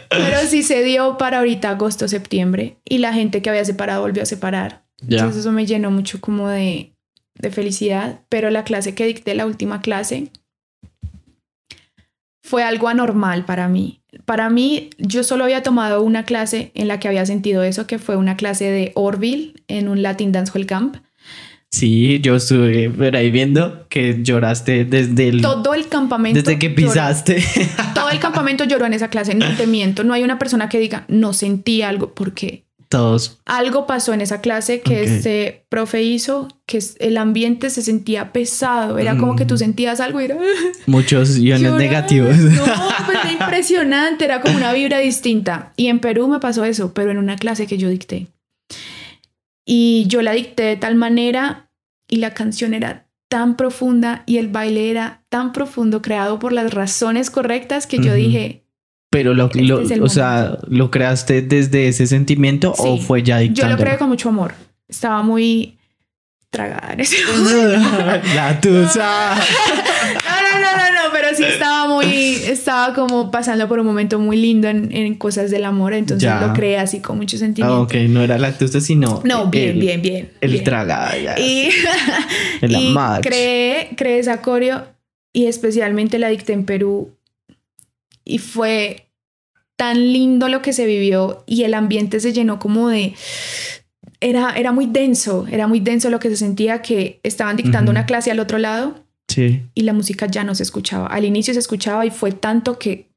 pero sí se dio para ahorita agosto, septiembre y la gente que había separado volvió a separar. Entonces eso me llenó mucho como de, de felicidad, pero la clase que dicté, la última clase, fue algo anormal para mí. Para mí, yo solo había tomado una clase en la que había sentido eso, que fue una clase de Orville en un Latin Dancehall Camp. Sí, yo estuve por ahí viendo que lloraste desde el... Todo el campamento. Desde que pisaste. Todo el campamento lloró en esa clase, no te miento. No hay una persona que diga, no sentí algo, porque todos. Algo pasó en esa clase que este profe hizo, que el ambiente se sentía pesado, era como que tú mm. sentías algo y era... *laughs* Muchos iones negativos. No, pues *laughs* era impresionante, era como una vibra distinta. Y en Perú me pasó eso, pero en una clase que yo dicté. Y yo la dicté de tal manera y la canción era tan profunda y el baile era tan profundo, creado por las razones correctas que yo dije, pero lo, este o sea, ¿lo creaste desde ese sentimiento o fue ya dictando? Yo lo creé con mucho amor. Estaba muy tragada en ese *laughs* momento. La tusa. no, no, no, no, no, pero sí estaba muy, estaba como pasando por un momento muy lindo en, en cosas del amor, entonces lo creé así con mucho sentimiento. Ah, ok, no era la tusa, sino... No, bien, bien, bien. El tragada, ya. Y, *laughs* y creé, creé esa coreo y especialmente la dicté en Perú y fue tan lindo lo que se vivió y el ambiente se llenó como de... Era, era muy denso, era muy denso lo que se sentía que estaban dictando una clase al otro lado sí. y la música ya no se escuchaba. Al inicio se escuchaba y fue tanto que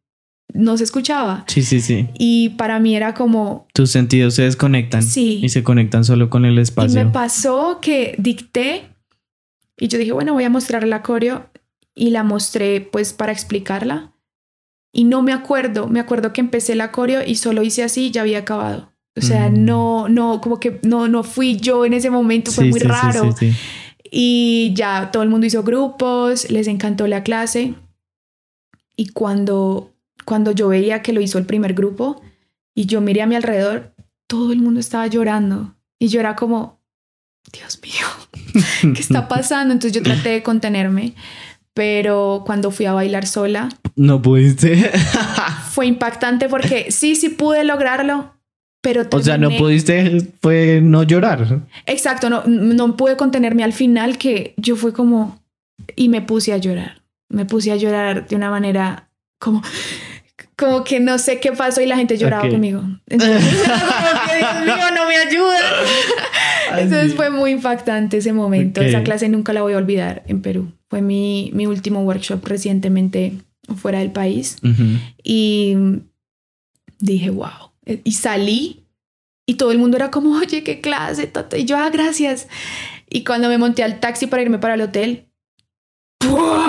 no se escuchaba. Sí, sí, sí. Y para mí era como... Tus sentidos se desconectan. Sí. Y se conectan solo con el espacio. Y me pasó que dicté y yo dije, bueno, voy a mostrar la coreo y la mostré pues para explicarla. Y no me acuerdo, me acuerdo que empecé la coreo y solo hice así y ya había acabado. O sea, mm. no, no, como que no, no fui yo en ese momento, fue muy raro. y ya todo el mundo hizo grupos, les encantó la clase. Y cuando, cuando yo veía que lo hizo el primer grupo y yo miré a mi alrededor, todo el mundo estaba llorando. Y yo era como, Dios mío, *laughs* ¿qué está *laughs* pasando? Entonces yo traté de contenerme, pero cuando fui a bailar sola... No pudiste. *laughs* fue impactante porque sí, sí pude lograrlo, pero... O sea, no pudiste, fue no llorar. Exacto, no, no pude contenerme al final que yo fue como... Y me puse a llorar. Me puse a llorar de una manera como como que no sé qué pasó y la gente lloraba conmigo. Entonces, *laughs* Dios mío, no me ayuda. Entonces fue muy impactante ese momento. Esa clase nunca la voy a olvidar en Perú. Fue mi, mi último workshop recientemente fuera del país. Y dije, wow. Y salí y todo el mundo era como, oye, qué clase. Y yo, ah, gracias. Y cuando me monté al taxi para irme para el hotel,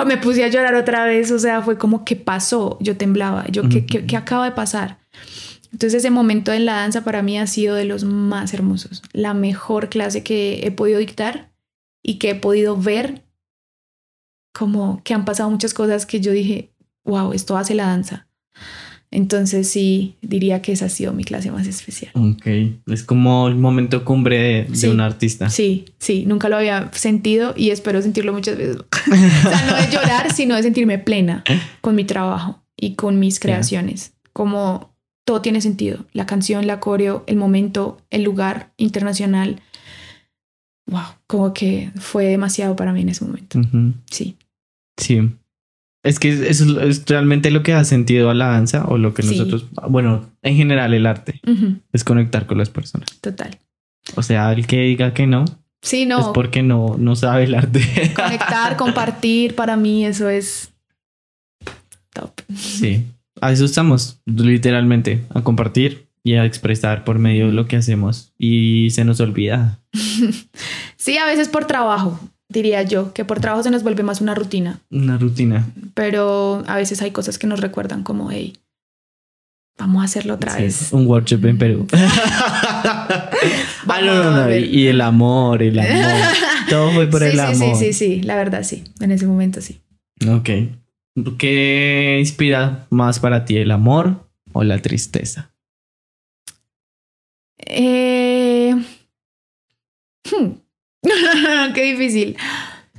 me puse a llorar otra vez. O sea, fue como, ¿qué pasó? Yo temblaba. Yo, ¿qué, qué, qué acaba de pasar? Entonces ese momento en la danza para mí ha sido de los más hermosos. La mejor clase que he podido dictar y que he podido ver como que han pasado muchas cosas que yo dije, wow, esto hace la danza. Entonces sí, diría que esa ha sido mi clase más especial. Ok, es como el momento cumbre de, un artista. Sí, sí, nunca lo había sentido y espero sentirlo muchas veces. *laughs* o sea, no de llorar, sino de sentirme plena con mi trabajo y con mis creaciones. Como todo tiene sentido, la canción, la coreo, el momento, el lugar internacional. Wow, como que fue demasiado para mí en ese momento. Sí. Sí. Es que eso es realmente lo que ha sentido a la danza o lo que nosotros, bueno, en general el arte, es conectar con las personas. Total. O sea, el que diga que no, sí, no. es porque no, no sabe el arte. Conectar, *laughs* compartir, para mí eso es top. Sí, a eso estamos, literalmente, a compartir y a expresar por medio de lo que hacemos y se nos olvida. *laughs* sí, a veces por trabajo, diría yo, que por trabajo se nos vuelve más una rutina. Una rutina. Pero a veces hay cosas que nos recuerdan como, hey, vamos a hacerlo otra vez. Un workshop en Perú. *laughs* *laughs* ah, no, no, no. Y el amor, el amor. Todo fue por el amor. Sí, sí, sí, la verdad sí. En ese momento sí. Ok. ¿Qué inspira más para ti, el amor o la tristeza? Eh... Hmm. *laughs* Qué difícil.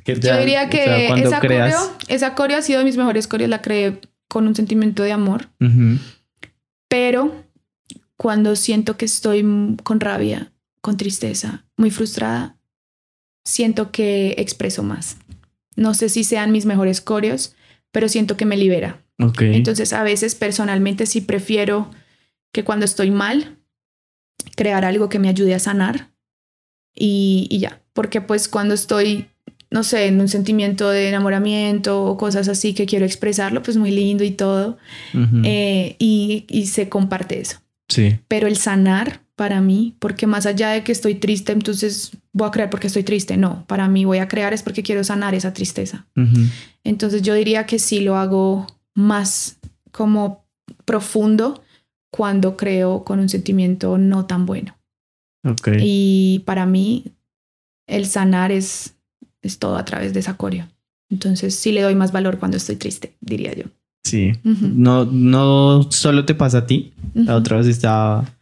Yo diría que esa, coreo, esa coreo ha sido de mis mejores coreos, la creé con un sentimiento de amor. Pero cuando siento que estoy con rabia, con tristeza, muy frustrada, siento que expreso más. No sé si sean mis mejores coreos, pero siento que me libera. Entonces a veces personalmente sí prefiero que cuando estoy mal, crear algo que me ayude a sanar y, ya, porque pues cuando estoy, no sé, en un sentimiento de enamoramiento o cosas así que quiero expresarlo, pues muy lindo y todo, eh, y, y se comparte eso. Sí. Pero el sanar para mí, porque más allá de que estoy triste, entonces voy a crear porque estoy triste. No, para mí voy a crear es porque quiero sanar esa tristeza. Entonces yo diría que sí lo hago más como profundo cuando creo con un sentimiento no tan bueno. Okay. Y para mí el sanar es, es todo a través de esa coreo. Entonces sí le doy más valor cuando estoy triste, diría yo. Sí, no, no solo te pasa a ti. La otra vez estaba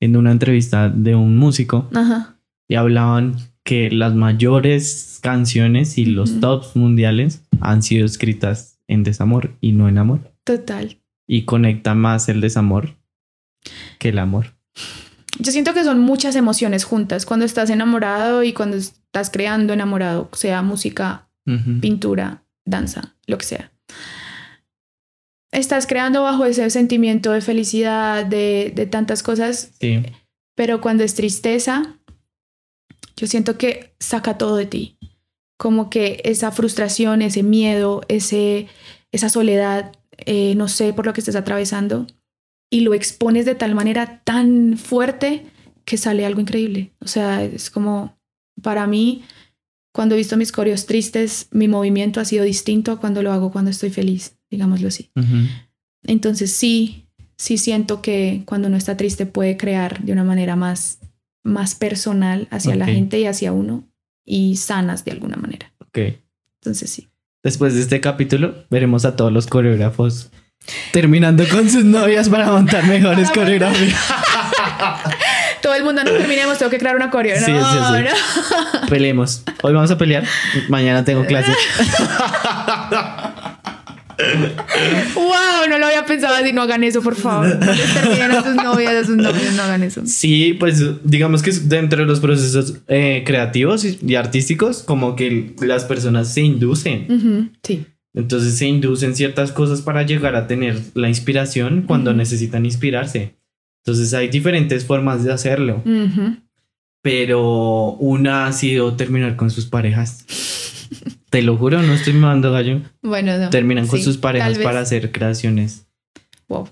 en una entrevista de un músico y hablaban que las mayores canciones y los tops mundiales han sido escritas en desamor y no en amor. Total. Y conecta más el desamor que el amor. Yo siento que son muchas emociones juntas cuando estás enamorado y cuando estás creando enamorado, sea música, pintura, danza, lo que sea. Estás creando bajo ese sentimiento de felicidad, de, de tantas cosas, sí. pero cuando es tristeza, yo siento que saca todo de ti. Como que esa frustración, ese miedo, ese, esa soledad, eh, no sé por lo que estés atravesando, y lo expones de tal manera tan fuerte que sale algo increíble. O sea, es como, para mí, cuando he visto mis coreos tristes, mi movimiento ha sido distinto a cuando lo hago cuando estoy feliz, digámoslo así. Entonces sí, sí siento que cuando uno está triste puede crear de una manera más, más personal hacia la gente y hacia uno y sanas de alguna manera. Ok. Entonces sí. Después de este capítulo veremos a todos los coreógrafos terminando con sus novias para montar mejores coreografías. *laughs* Todo el mundo no terminemos, tengo que crear una coreo. No, sí, sí, sí. Peleemos. Hoy vamos a pelear. Mañana tengo clase. *laughs* *laughs* wow, no lo había pensado así. No hagan eso, por favor. No terminen a sus novias, a sus novios, no hagan eso. Sí, pues digamos que dentro de los procesos eh, creativos y, artísticos, como que las personas se inducen. Sí. Entonces se inducen ciertas cosas para llegar a tener la inspiración cuando necesitan inspirarse. Entonces hay diferentes formas de hacerlo. Pero una ha sido terminar con sus parejas. Te lo juro, no estoy mandando gallo. Bueno, no. Terminan con sus parejas para hacer creaciones.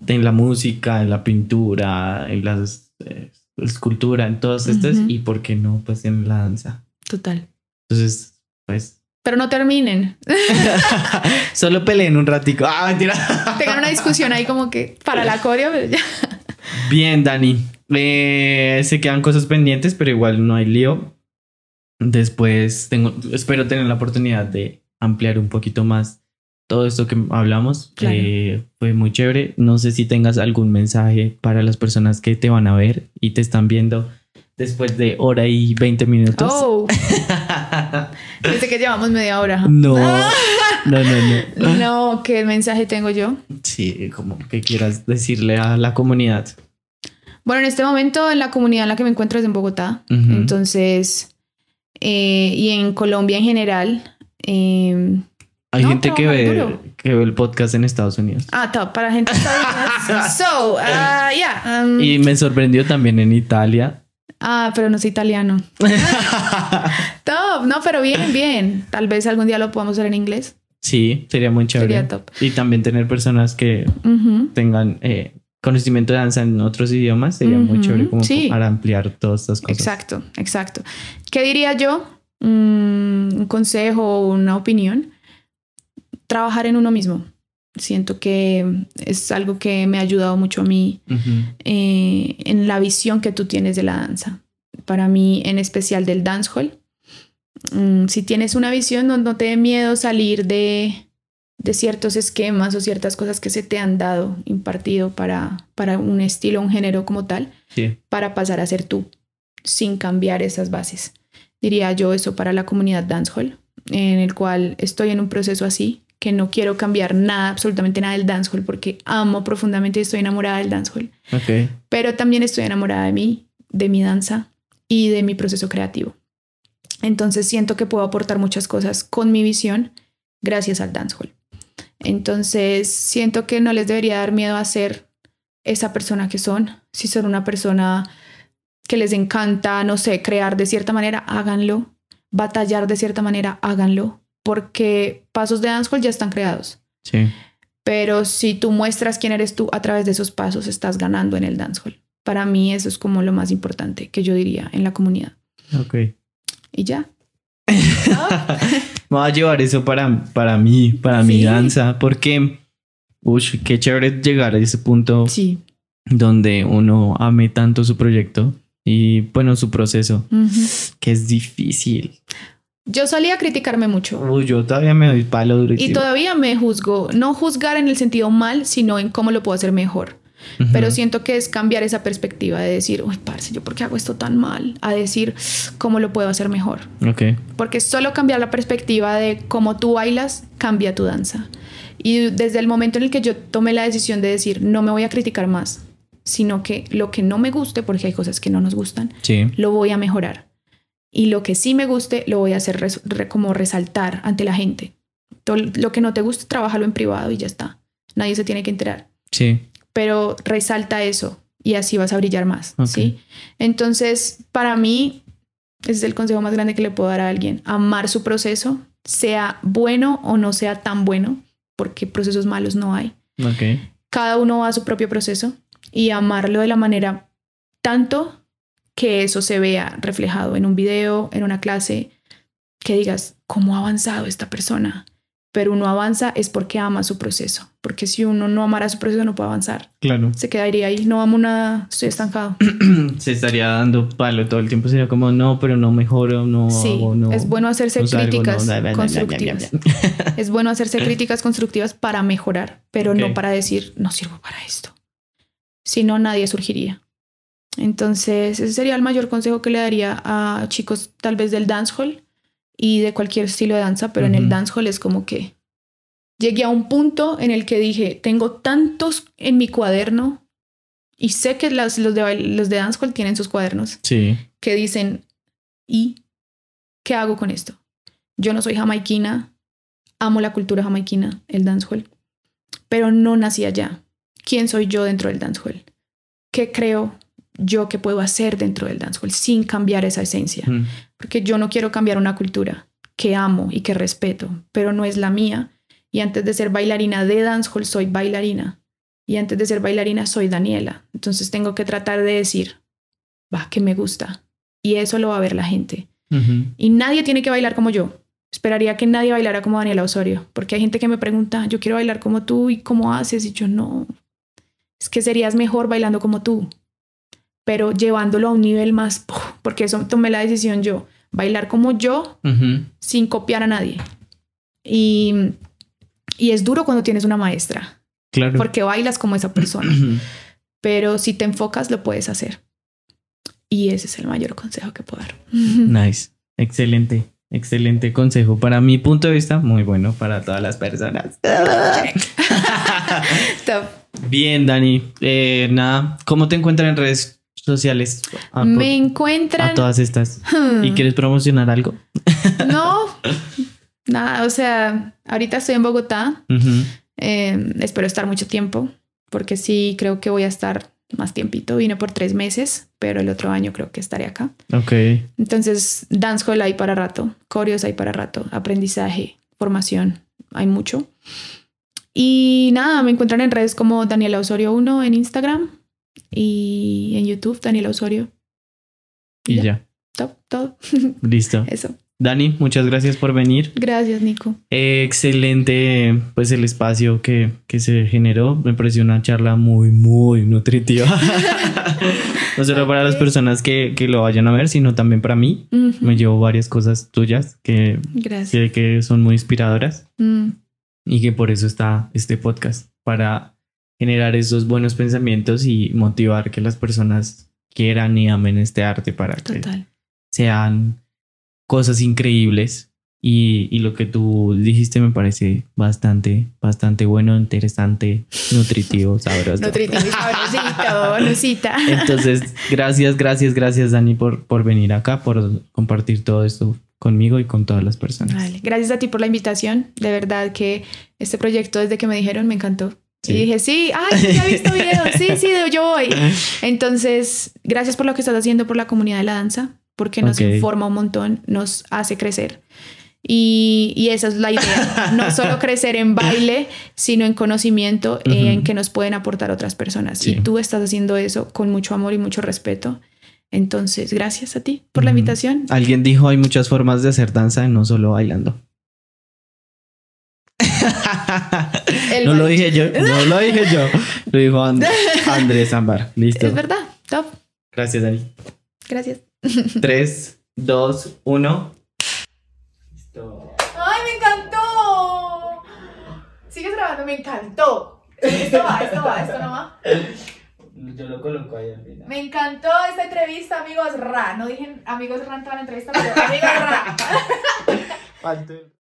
En la música, en la pintura, en la eh, escultura, en todas estas. Y por qué no, pues en la danza. Total. Entonces, pues pero no terminen. *laughs* *laughs* Solo peleen un ratico. Ah, mentira. *laughs* Tengan una discusión ahí como que para la coreo, Bien, Dani. Eh, se quedan cosas pendientes, pero igual no hay lío. Después tengo, espero tener la oportunidad de ampliar un poquito más todo esto que hablamos. Eh, fue muy chévere. No sé si tengas algún mensaje para las personas que te van a ver y te están viendo después de hora y 20 minutos. Oh. *laughs* Dice que llevamos media hora. No, *laughs* no, no, no. No, ¿qué mensaje tengo yo? Sí, como que quieras decirle a la comunidad. Bueno, en este momento en la comunidad en la que me encuentro es en Bogotá. Entonces, eh, y en Colombia en general. Em, Hay gente que ve, que ve el podcast en Estados Unidos. Ah, top, para gente de Estados Unidos. *laughs* so, uh, yeah. Um, y me sorprendió también en Italia. Ah, pero no soy italiano. *laughs* top, no, pero bien, bien. Tal vez algún día lo podamos hacer en inglés. Sí, sería muy chévere. Sería top. Y también tener personas que tengan eh, conocimiento de danza en otros idiomas sería muy chévere como para ampliar todas estas cosas. Exacto, exacto. ¿Qué diría yo? Mm, un consejo o una opinión. Trabajar en uno mismo. Siento que es algo que me ha ayudado mucho a mí eh, en la visión que tú tienes de la danza. Para mí, en especial del dancehall. Mm, si tienes una visión, no, no te dé miedo salir de, de ciertos esquemas o ciertas cosas que se te han dado, impartido para, para un estilo, un género como tal, para pasar a ser tú, sin cambiar esas bases. Diría yo eso para la comunidad dancehall, en el cual estoy en un proceso así, que no quiero cambiar nada, absolutamente nada del dancehall, porque amo profundamente y estoy enamorada del dancehall. Okay. Pero también estoy enamorada de mí, de mi danza y de mi proceso creativo. Entonces siento que puedo aportar muchas cosas con mi visión gracias al dancehall. Entonces, siento que no les debería dar miedo a ser esa persona que son. Si son una persona que les encanta, no sé, crear de cierta manera, háganlo. Batallar de cierta manera, háganlo. Porque pasos de dancehall ya están creados. Sí. Pero si tú muestras quién eres tú a través de esos pasos, estás ganando en el dancehall. Para mí eso es como lo más importante que yo diría en la comunidad. Ok. Y ya. *laughs* Me voy a llevar eso para, para mí, para mi danza, porque, uy, qué chévere llegar a ese punto sí. donde uno ame tanto su proyecto y, bueno, su proceso, que es difícil. Yo solía criticarme mucho. Uy, yo todavía me doy palo durísimo. Y todavía me juzgo. No juzgar en el sentido mal, sino en cómo lo puedo hacer mejor. Pero siento que es cambiar esa perspectiva de decir, uy, parce, ¿yo por qué hago esto tan mal? A decir, ¿cómo lo puedo hacer mejor? Ok. Porque solo cambiar la perspectiva de cómo tú bailas, cambia tu danza. Y desde el momento en el que yo tomé la decisión de decir, no me voy a criticar más, sino que lo que no me guste, porque hay cosas que no nos gustan, lo voy a mejorar. Y lo que sí me guste, lo voy a hacer como resaltar ante la gente. Todo lo que no te guste, trabájalo en privado y ya está. Nadie se tiene que enterar. Sí pero resalta eso y así vas a brillar más, ¿sí? Entonces, para mí, ese es el consejo más grande que le puedo dar a alguien, amar su proceso, sea bueno o no sea tan bueno, porque procesos malos no hay. Cada uno va a su propio proceso y amarlo de la manera tanto que eso se vea reflejado en un video, en una clase, que digas, ¿cómo ha avanzado esta persona? Pero uno avanza es porque ama su proceso, porque si uno no amara su proceso no puede avanzar. Claro. Se quedaría ahí, no amo nada, estoy estancado. *clears throat* Se estaría dando palo todo el tiempo, sería como, no, pero no mejoro, no sí, es bueno hacerse críticas constructivas. es bueno hacerse críticas constructivas para mejorar, pero no para decir, no sirvo para esto. Si no, nadie surgiría. Entonces, ese sería el mayor consejo que le daría a chicos tal vez del dancehall y de cualquier estilo de danza, pero en el dancehall es como que llegué a un punto en el que dije, tengo tantos en mi cuaderno y sé que los, de, los de dancehall tienen sus cuadernos sí. que dicen, ¿y qué hago con esto? Yo no soy jamaiquina, amo la cultura jamaiquina, el dancehall, pero no nací allá. ¿Quién soy yo dentro del dancehall? ¿Qué creo? Yo qué puedo hacer dentro del dancehall sin cambiar esa esencia. Mm. Porque yo no quiero cambiar una cultura que amo y que respeto, pero no es la mía. Y antes de ser bailarina de dancehall, soy bailarina. Y antes de ser bailarina, soy Daniela. Entonces tengo que tratar de decir, va, que me gusta. Y eso lo va a ver la gente. Y nadie tiene que bailar como yo. Esperaría que nadie bailara como Daniela Osorio, porque hay gente que me pregunta, yo quiero bailar como tú y cómo haces. Y yo no, es que serías mejor bailando como tú pero llevándolo a un nivel más, porque eso tomé la decisión yo, bailar como yo, sin copiar a nadie. Y, y es duro cuando tienes una maestra, claro. porque bailas como esa persona, pero si te enfocas lo puedes hacer. Y ese es el mayor consejo que puedo dar. *laughs* Nice, excelente. Excelente consejo. Para mi punto de vista, muy bueno para todas las personas. *laughs* *laughs* Bien, Dani. Eh, nada, ¿cómo te encuentran en redes sociales? me encuentran. A todas estas. ¿Y hmm. quieres promocionar algo? no, nada. O sea, ahorita estoy en Bogotá. Em, espero estar mucho tiempo porque sí creo que voy a estar más tiempito. Vine por tres meses, pero el otro año creo que estaré acá. Ok. Entonces, dancehall hay para rato, coreos hay para rato, aprendizaje, formación, hay mucho. Y nada, me encuentran en redes como Daniela Osorio 1 en Instagram y en YouTube Daniela Osorio. Y ya. Top, todo. *laughs* Listo. Eso. Dani, muchas gracias por venir. Gracias, Nico. excelente, pues el espacio que, que, se generó. Me pareció una charla muy, muy nutritiva. *laughs* no solo para las personas que, que, lo vayan a ver, sino también para mí. Me llevo varias cosas tuyas que, que, que son muy inspiradoras. Mm. Y que por eso está este podcast, para generar esos buenos pensamientos y motivar que las personas quieran y amen este arte para que sean cosas increíbles. Y, y, lo que tú dijiste me parece bastante, bastante bueno, interesante, nutritivo, *laughs* sabroso. nutritivo sabrosito, Entonces, gracias, gracias, gracias, Dani, por, por venir acá, por compartir todo esto conmigo y con todas las personas. Vale. Gracias a ti por la invitación. De verdad que este proyecto, desde que me dijeron, me encantó. Y dije, sí, ay, ya he visto videos, sí, sí, yo voy. *laughs* Entonces, gracias por lo que estás haciendo por la comunidad de la danza porque nos informa un montón, nos hace crecer. Y, y, esa es la idea, no *laughs* solo crecer en baile, sino en conocimiento en que nos pueden aportar otras personas. Y tú estás haciendo eso con mucho amor y mucho respeto. Entonces, gracias a ti por la invitación. Alguien dijo, hay muchas formas de hacer danza, no solo bailando. *laughs* no lo dije yo, no lo dije yo, lo dijo *laughs* Andrés Zambar. Listo. Es verdad, top. Gracias, Dani. Gracias. 3, 2, 1. Listo. ¡Ay, me encantó! Sigues grabando, me encantó. Esto va, esto va, esto no va. Yo lo coloco ahí al final. Me encantó esta entrevista, amigos Ra. No dije amigos Ra en toda la entrevista, pero amigos Ra.